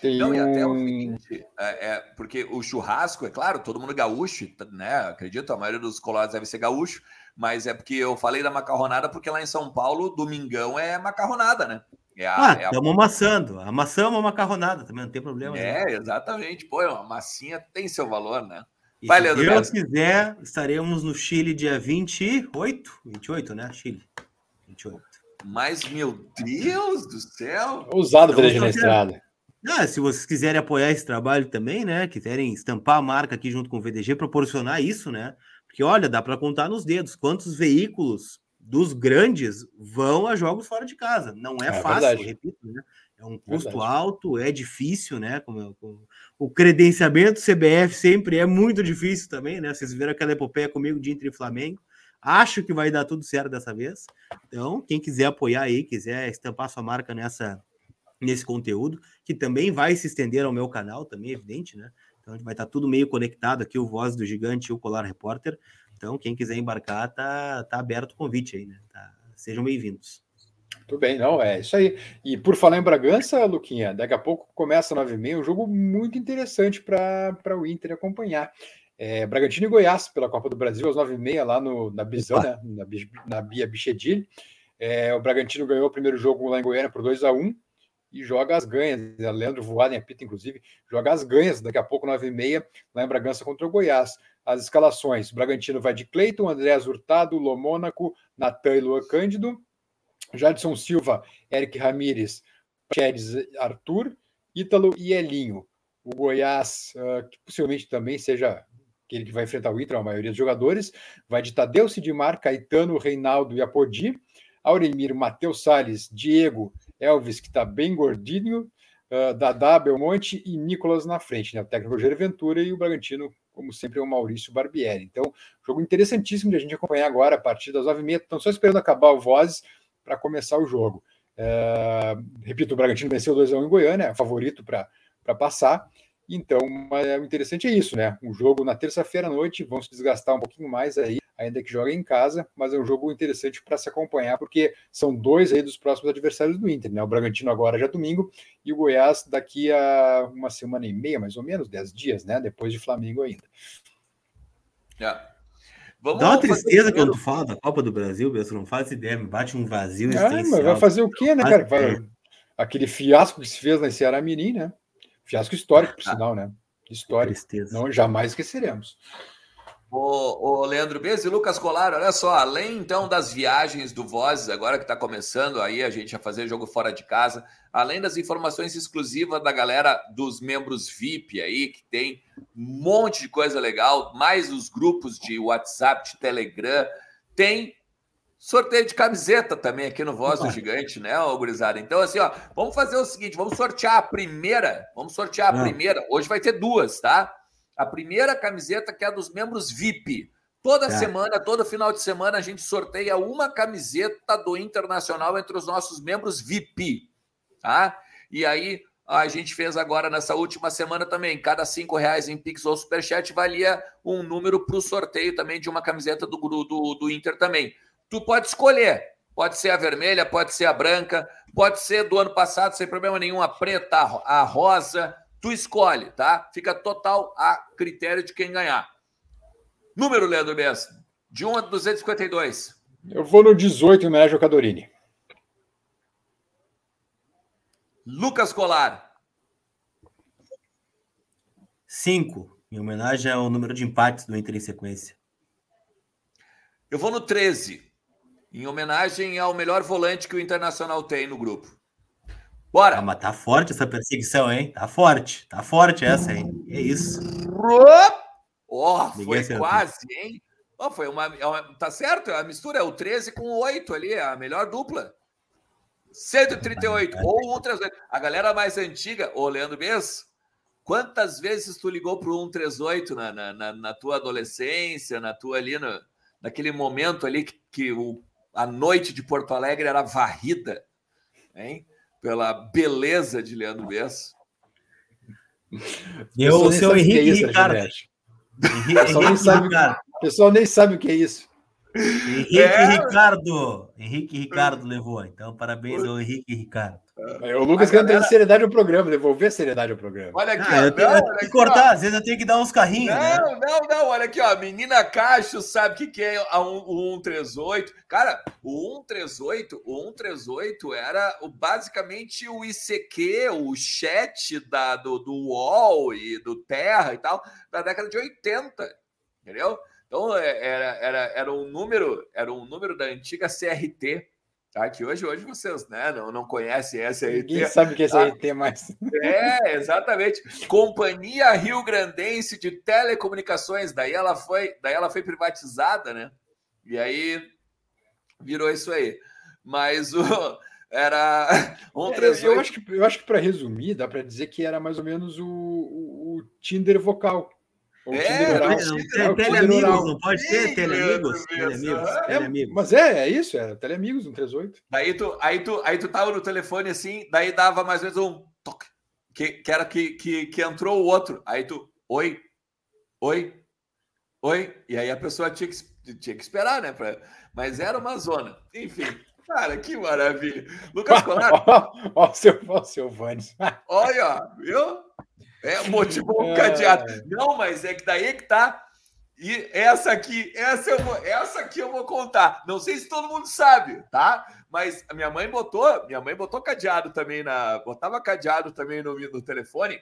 Tem Não, e até o seguinte, é, é, porque o churrasco, é claro, todo mundo gaúcho, né? Acredito, a maioria dos colorados deve ser gaúcho, mas é porque eu falei da macarronada, porque lá em São Paulo, domingão é macarronada, né? É a, ah, estamos é a... amassando. Amassamos a macarronada também, não tem problema. É, né? exatamente. Pô, uma massinha tem seu valor, né? E Vai, se Deus quiser, estaremos no Chile dia 28, 28, né? Chile, 28. Mas, meu Deus do céu! Ousado ver na estrada. Ah, se vocês quiserem apoiar esse trabalho também, né? Quiserem estampar a marca aqui junto com o VDG, proporcionar isso, né? Porque olha, dá para contar nos dedos quantos veículos dos grandes vão a jogos fora de casa. Não é, é fácil, verdade. repito, né? É um custo verdade. alto, é difícil, né? Como, como, o credenciamento CBF sempre é muito difícil também, né? Vocês viram aquela epopeia comigo de Inter e Flamengo. Acho que vai dar tudo certo dessa vez. Então, quem quiser apoiar aí, quiser estampar sua marca nessa nesse conteúdo, que também vai se estender ao meu canal, também, é evidente, né? Então vai estar tudo meio conectado aqui, o Voz do Gigante e o Colar Repórter. Então, quem quiser embarcar, tá, tá aberto o convite aí, né? Tá, sejam bem-vindos. Tudo bem, não, é isso aí. E por falar em Bragança, Luquinha, daqui a pouco começa 9h30, um jogo muito interessante para o Inter acompanhar. É, Bragantino e Goiás pela Copa do Brasil, às 9h30, lá no, na Bisão, né, na, na Bia Bichedilho. É, o Bragantino ganhou o primeiro jogo lá em Goiânia por 2 a 1 e joga as ganhas. Né? Leandro Voaden apita, inclusive, joga as ganhas daqui a pouco, 9h30, lá em Bragança contra o Goiás. As escalações: Bragantino vai de Cleiton, Andréas Hurtado, Lomônaco, Natan e Lua Cândido, Jadson Silva, Eric Ramírez, Chedes Arthur, Ítalo e Elinho. O Goiás, uh, que possivelmente também seja aquele que vai enfrentar o Inter, a maioria dos jogadores, vai de Tadeu Sidmar, Caetano, Reinaldo e Apodi, Auremir, Matheus Salles, Diego, Elvis, que está bem gordinho, uh, Dadá, Belmonte e Nicolas na frente, né? O técnico Rogério Ventura e o Bragantino, como sempre, é o Maurício Barbieri. Então, jogo interessantíssimo de a gente acompanhar agora, a partir das nove e meia. Estão só esperando acabar o Vozes para começar o jogo. Uh, repito, o Bragantino venceu 2x1 em Goiânia, é favorito para passar. Então, o interessante é isso, né? Um jogo na terça-feira à noite, vão se desgastar um pouquinho mais aí ainda que joga em casa, mas é um jogo interessante para se acompanhar, porque são dois aí dos próximos adversários do Inter, né? O Bragantino agora já é domingo e o Goiás daqui a uma semana e meia, mais ou menos, dez dias, né? Depois de Flamengo ainda. É. Vamos Dá uma tristeza quando tu fala da Copa do Brasil, você não faz ideia, me bate um vazio. É, mas vai fazer o quê, né, cara? Vai... Aquele fiasco que se fez na Ceará Mirim, né? Fiasco histórico, por sinal, né? Histórico. Não, jamais esqueceremos. O, o Leandro Bez e Lucas Colar, olha só, além então das viagens do Vozes, agora que está começando aí a gente a fazer jogo fora de casa, além das informações exclusivas da galera dos membros VIP aí, que tem um monte de coisa legal, mais os grupos de WhatsApp, de Telegram, tem sorteio de camiseta também aqui no Voz do Gigante, né, ô gurizada? Então, assim, ó, vamos fazer o seguinte: vamos sortear a primeira. Vamos sortear a Não. primeira. Hoje vai ter duas, tá? A primeira camiseta que é a dos membros VIP. Toda tá. semana, todo final de semana, a gente sorteia uma camiseta do Internacional entre os nossos membros VIP, tá? E aí, a gente fez agora nessa última semana também. Cada cinco reais em Pix ou Superchat valia um número para o sorteio também de uma camiseta do, do, do Inter também tu pode escolher. Pode ser a vermelha, pode ser a branca, pode ser do ano passado, sem problema nenhum, a preta, a rosa. Tu escolhe, tá? Fica total a critério de quem ganhar. Número, Leandro Bessa, de 1 a 252. Eu vou no 18 em homenagem ao Cadorini. Lucas Colar. 5, em homenagem ao número de empates do Inter em sequência. Eu vou no 13 em homenagem ao melhor volante que o Internacional tem no grupo. Bora! Ah, mas tá forte essa perseguição, hein? Tá forte, tá forte essa, hein? É isso. Oh, foi quase, hein? Oh, foi uma, é uma, Tá certo, a mistura é o 13 com o 8 ali, é a melhor dupla. 138 ou 138. A galera mais antiga, ô Leandro Bess, quantas vezes tu ligou pro 138 na, na, na, na tua adolescência, na tua ali, no, naquele momento ali que, que o a noite de Porto Alegre era varrida hein? Pela beleza de Leandro Bess. Eu, o seu Henrique é isso, Ricardo. Pessoal sabe, o pessoal nem sabe o que é isso. Henrique é. Ricardo. Henrique Ricardo levou. Então, parabéns ao Henrique Ricardo. É, o Lucas quer galera... ter seriedade ao programa, devolver a seriedade ao programa. Olha aqui, ah, eu tenho, não, que cortar, ó. às vezes eu tenho que dar uns carrinhos. Não, né? não, não, olha aqui, ó. Menina Cacho sabe o que, que é o 138. Cara, o 138, o 138 era o, basicamente o ICQ, o chat da, do, do UOL e do Terra e tal, da década de 80. Entendeu? Então é, era, era, era um número, era um número da antiga CRT Tá, que hoje, hoje vocês né, não, não conhecem essa aí. Ninguém sabe que é tá? SRT mais. É, exatamente. Companhia Rio Grandense de Telecomunicações. Daí ela foi, daí ela foi privatizada, né? E aí virou isso aí. Mas o era um é, eu acho que eu acho que para resumir dá para dizer que era mais ou menos o, o, o Tinder vocal é, oral. É, teleamigos, não pode ser teleamigos? Teleamigos, teleamigos. Mas é, é isso, é teleamigos, um 38. Daí tu, aí, tu, aí tu tava no telefone assim, daí dava mais ou menos um toque, que, que era que, que, que entrou o outro. Aí tu, oi, oi, oi. E aí a pessoa tinha que, tinha que esperar, né? Pra, mas era uma zona. Enfim. Cara, que maravilha. Lucas Colar. Ó, o seu, ó, seu Vanes. Olha, viu? É, motivou o cadeado. Não, mas é que daí é que tá. E essa aqui, essa, eu vou, essa aqui eu vou contar. Não sei se todo mundo sabe, tá? Mas a minha mãe botou, minha mãe botou cadeado também na, botava cadeado também no, no telefone.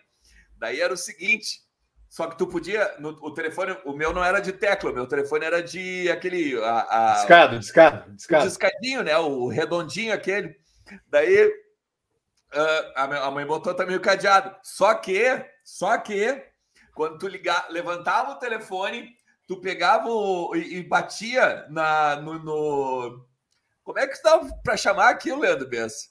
Daí era o seguinte, só que tu podia, no, o telefone, o meu não era de tecla, o meu telefone era de aquele a, a discado, discado, discado. discadinho, né? O redondinho aquele. Daí Uh, a mãe botou também o cadeado. Só que, só que, quando tu ligar, levantava o telefone, tu pegava o, e, e, batia na, no, no, Como é que estava para chamar aquilo, Leandro Bessa?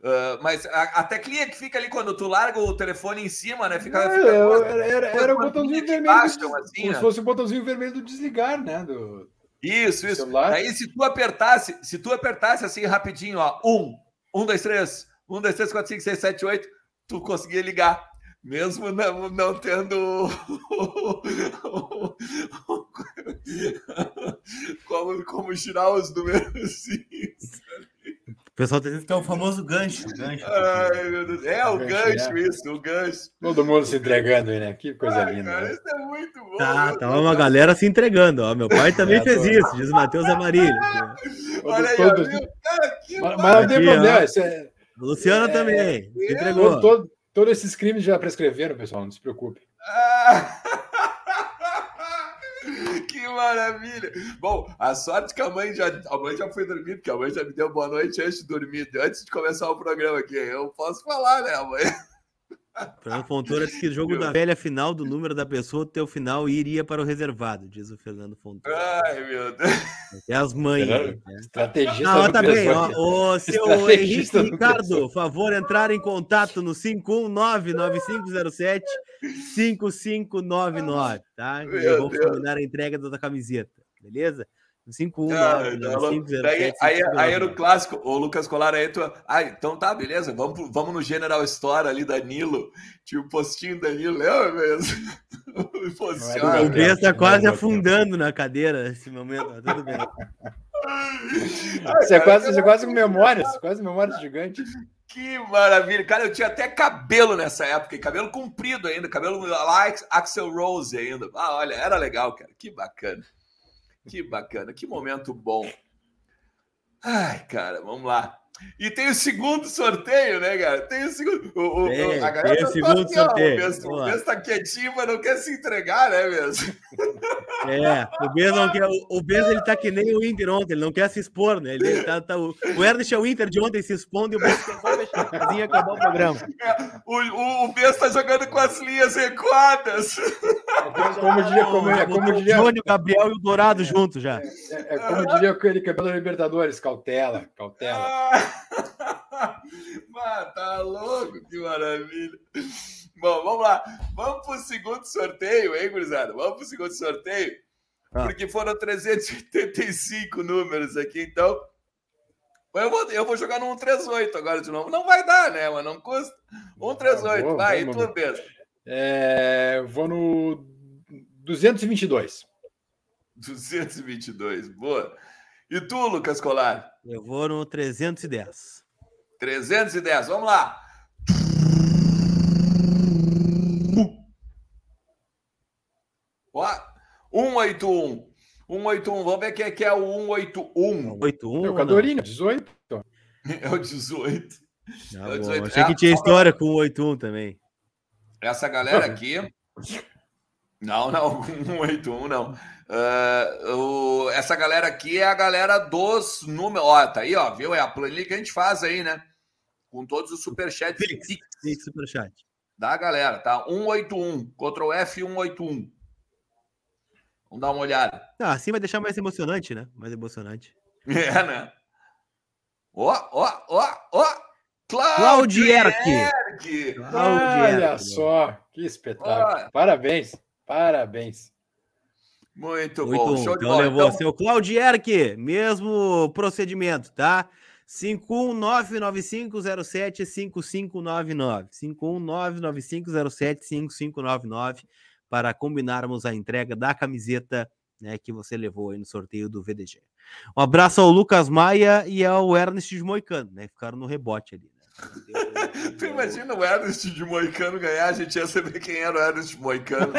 Uh, mas a, a, teclinha que fica ali quando tu larga o telefone em cima, né? Fica, é, fica era, era, era o botãozinho vermelho. Baixam, assim, como né? se fosse o botãozinho vermelho do desligar, né? Do, isso, do isso. Celular. Aí se tu apertasse, se tu apertasse assim rapidinho, ó, um, um, dois, três, 1, 2, 3, 4, 5, 6, 7, 8, tu conseguia ligar. Mesmo não, não tendo como, como girar os números. O pessoal tá dizendo que é o famoso gancho. gancho Ai, meu Deus. É o, gancho, gancho é. isso, o gancho. Todo mundo se entregando aí, né? Que coisa Ai, linda. Cara, né? isso é muito bom. Tá, tá uma galera se entregando. Ó. Meu pai também é, fez tô... isso, diz o Matheus Amarilho. Olha aí, Todos... Cara, que mas, mas não tem problema. Isso é Luciana é, também. É, entregou. Todo, todos esses crimes já prescreveram, pessoal, não se preocupe. Ah, que maravilha! Bom, a sorte que a mãe já, a mãe já foi dormir, porque a mãe já me deu boa noite antes de dormir, antes de começar o programa aqui. Eu posso falar, né, a mãe? Fernando Fontoura disse que o jogo da velha final do número da pessoa, o teu final iria para o reservado, diz o Fernando Fontoura. Ai, meu Deus. É as mães. Né? Estrategista. Ah, tá bem. Ó, o seu Henrique Ricardo, favor, entrar em contato no 519-9507 5599, tá? Eu vou combinar a entrega da camiseta, beleza? 5-1. Ah, aí, aí, aí era o clássico. O Lucas Colar aí, tu. Ah, então tá, beleza. Vamos, vamos no General Store ali, Danilo. Tinha o postinho Danilo, lembra mesmo? o, o B tá quase afundando na cadeira nesse momento, tudo bem. Você é quase, você é quase com memórias, quase memórias gigantes. Que maravilha. Cara, eu tinha até cabelo nessa época, e cabelo comprido ainda, cabelo lá Axel Rose ainda. Ah, olha, era legal, cara. Que bacana. Que bacana, que momento bom. Ai, cara, vamos lá. E tem o segundo sorteio, né, cara? Tem o segundo. O, o, tem, a galera tem o tá segundo aqui, sorteio. Ó, o Bess tá quietinho, mas não quer se entregar, né, mesmo? É, o Bess não quer. O Bess ele tá que nem o Inter ontem, ele não quer se expor, né? Ele tá, tá, o, o Ernest é o Inter de ontem se expondo e o Bess quer só fechar a casinha e acabar o programa. É, o, o, o tá jogando com as linhas recuadas. Como diria, como, é, como diria. O Jônio, Gabriel e o Dourado juntos já. É, é como diria aquele campeão da Libertadores, cautela, cautela. Ah! Mano, tá louco, que maravilha. Bom, vamos lá. Vamos pro segundo sorteio, hein, gurizada? Vamos pro segundo sorteio. Ah. Porque foram 385 números aqui, então. Eu vou, eu vou jogar no 138 agora de novo. Não vai dar, né? Mas não custa. 138, ah, vai, e tu mesmo. É, vou no 222. 222, boa. E tu, Lucas Colar? Eu vou no 310. 310, vamos lá. Ó, 181. 181, vamos ver quem é que é o 181. 81? É o Cadorinho, 18. É o 18. Ah, é o 18. Achei que tinha história com o 81 também. Essa galera aqui. Não, não, 181 não. Uh, o, essa galera aqui é a galera dos números. Ó, tá aí, ó, viu? É a planilha que a gente faz aí, né? Com todos os superchats. Pix superchat. Da galera, tá? 181, Ctrl F 181. Vamos dar uma olhada. Ah, assim vai deixar mais emocionante, né? Mais emocionante. É, né? Ó, ó, ó, ó! Claudierque! Olha só, que espetáculo. Parabéns, parabéns. Muito, Muito bom. Show então levou então... seu Claudierque, mesmo procedimento, tá? 51995075599. 51995075599 para combinarmos a entrega da camiseta né, que você levou aí no sorteio do VDG. Um abraço ao Lucas Maia e ao Ernest de Moicano, né? Ficaram no rebote ali. Né? tu imagina o Ernest de Moicano ganhar, a gente ia saber quem era o Ernest de Moicano.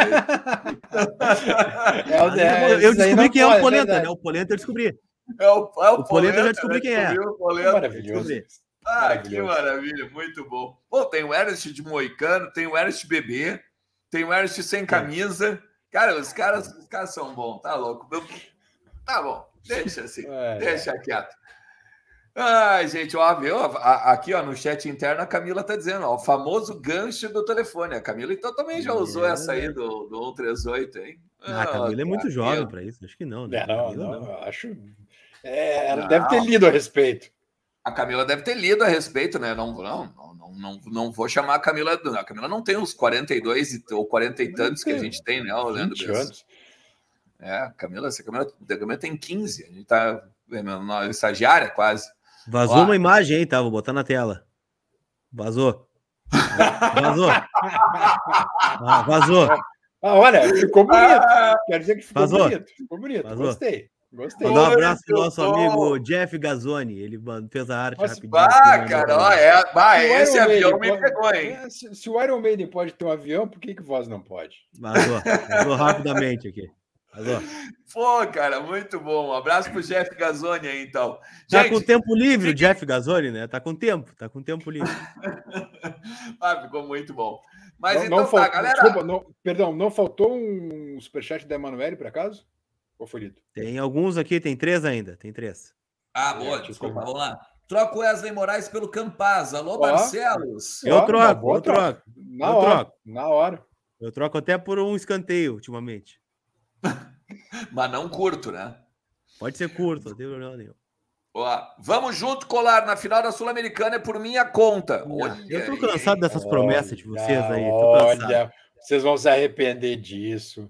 é, é, eu descobri quem é o Polenta, é né? O Polenta eu descobri. É o, é o, o Polenta, eu já descobri quem é. Maravilhoso. Ah, Maravilhoso. que maravilha, muito bom. Bom, tem o Ernest de Moicano, tem o Ernest Bebê, tem o Ernest sem camisa. Cara, os caras, os caras são bons, tá louco? Tá bom, deixa assim, é, deixa quieto. Ai, gente, ó, viu? Aqui, ó, no chat interno, a Camila tá dizendo, ó, o famoso gancho do telefone. A Camila, então, também já usou é. essa aí do, do 138, hein? Ah, a Camila é muito jovem para isso, acho que não, né? Não, não, não, acho. É, ela não. deve ter lido a respeito. A Camila deve ter lido a respeito, né? Não, não, não, não, não vou chamar a Camila. A Camila não tem os 42 ou 40 e tantos que a gente tem, né, Leandro? anos. É, a Camila, a Camila, a Camila tem 15, a gente tá é, estagiária quase. Vazou Ó. uma imagem aí, tá? Vou botar na tela. Vazou. Vazou. Ah, vazou. Ah, olha, ficou bonito. Quer dizer que ficou Vazou. bonito. Ficou bonito. Vazou. Gostei. Gostei. Mandar um abraço pro nosso amigo Jeff Gazzoni. Ele fez a arte Mas, rapidinho. Ah, cara, ó, é, bah, esse avião me pegou, hein? É, se, se, o Iron Maiden pode ter um avião, por que, que voz não pode? Vazou. Vazou rapidamente aqui. Vazou. Pô, cara, muito bom. Um abraço pro Jeff Gazzoni aí, então. Tá Gente, com tempo livre, o Jeff Gazzoni, né? Tá com tempo, tá com tempo livre. ah, ficou muito bom. Mas não, então não tá, faltou, galera. Desculpa, não, perdão, não faltou um superchat da Emanuele, por acaso? Ou foi lido? Tem alguns aqui, tem três ainda, tem três. Ah, boa, é, desculpa, vamos lá. Troca o Wesley Moraes pelo Campaz. Alô, Barcelos. Eu troco, eu troco. Na eu hora, troco. Na hora. Eu troco até por um escanteio ultimamente. Mas não curto, né? Pode ser curto, não tem problema nenhum. Ó, vamos junto, Colar, na final da Sul-Americana é por minha conta. Olha, eu tô cansado dessas promessas de vocês aí. Olha, vocês vão se arrepender disso.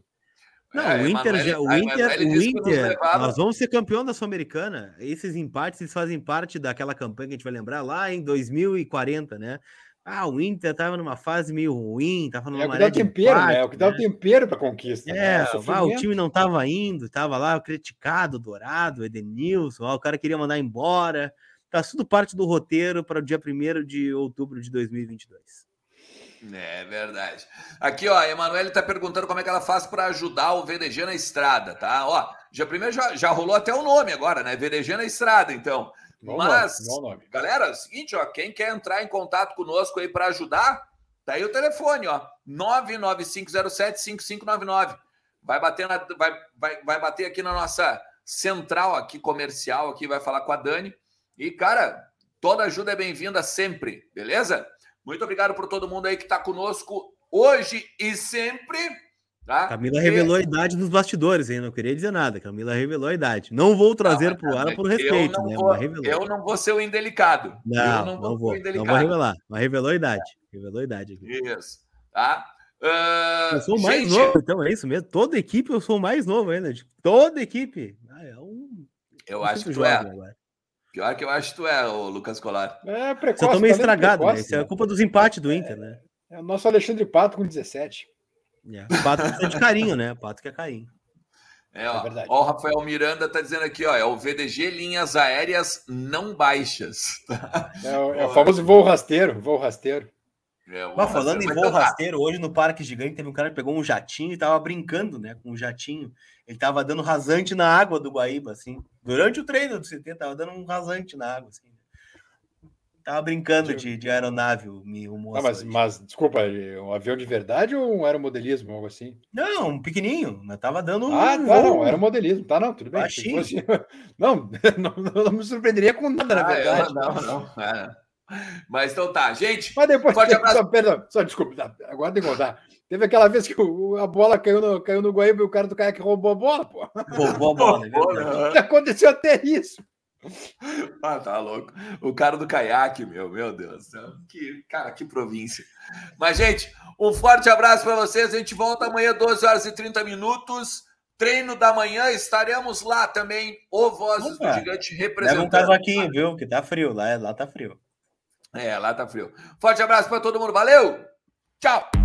Não, é, o Inter, já, o Inter, o Inter nós vamos ser campeão da Sul-Americana. Esses empates eles fazem parte daquela campanha que a gente vai lembrar lá em 2040, né? Ah, o Inter tava numa fase meio ruim, tava numa é o que dá o tempero, empate, né? É o que dá o né? tempero para conquista. Né? É, né? ah, o time não tava indo, tava lá criticado, Dourado, Edenilson, ah, o cara queria mandar embora. Tá tudo parte do roteiro para o dia 1 de outubro de 2022. É verdade. Aqui, ó, a Emanuele tá perguntando como é que ela faz para ajudar o VDG na estrada, tá? Ó, já primeiro já, já rolou até o nome agora, né? VDG na estrada, então. Bom Mas, nome, galera, é o seguinte, ó, quem quer entrar em contato conosco aí para ajudar, tá aí o telefone, ó, 995075599. Vai bater na, vai, vai, vai bater aqui na nossa central aqui comercial aqui, vai falar com a Dani. E cara, toda ajuda é bem-vinda sempre, beleza? Muito obrigado por todo mundo aí que está conosco hoje e sempre. Tá? Camila revelou a idade nos bastidores, hein? Não queria dizer nada. Camila revelou a idade. Não vou trazer para o ar por respeito, né? Vou, eu não vou ser o indelicado. Não, não, não, vou, não vou revelar. Mas revelou a idade. Revelou a idade aqui. Isso. Tá? Uh, eu sou mais gente... novo, então é isso mesmo. Toda equipe eu sou mais novo ainda. Toda equipe. Ah, é um... Eu acho que tu é. Agora. Pior que eu acho que tu é, o Lucas Colar. É, precoce. Você tá meio estragado, precoce, né? Isso é culpa dos empates do Inter, né? É o nosso Alexandre Pato com 17. É, Pato é de carinho, né? Pato que é carinho. É, ó, é ó, o Rafael Miranda tá dizendo aqui, ó, é o VDG linhas aéreas não baixas. É, o, é o famoso voo rasteiro, voo rasteiro. É, Mas falando em voo rasteiro, hoje no Parque Gigante teve um cara que pegou um jatinho e tava brincando, né, com um jatinho. Ele tava dando rasante na água do Guaíba, assim. Durante o treino do CT, tava dando um rasante na água, assim. Tava brincando de, de aeronave, o, o moço. mas, mas, desculpa, um avião de verdade ou um aeromodelismo, algo assim? Não, um pequenininho. Mas tava dando um. Ah, tá, não, aeromodelismo. Tá, não, tudo bem. Fosse... Não, não, não, me surpreenderia com nada, na ah, verdade. não, não. É. Mas então tá, gente. Mas depois. Forte abraço. Só, perdão, só desculpa, agora tem que contar. Teve aquela vez que o, a bola caiu no, caiu no Guaíba e o cara do caiaque roubou a bola, pô. Roubou a bola, né? Aconteceu até isso. Ah, tá louco. O cara do caiaque, meu, meu Deus. Que, cara, que província. Mas, gente, um forte abraço para vocês. A gente volta amanhã, 12 horas e 30 minutos. Treino da manhã, estaremos lá também. O Vozes Opa. do Gigante representando. Leva um casaquinho, viu? Que tá frio. Lá, lá tá frio. É, lá tá frio. Forte abraço para todo mundo. Valeu! Tchau!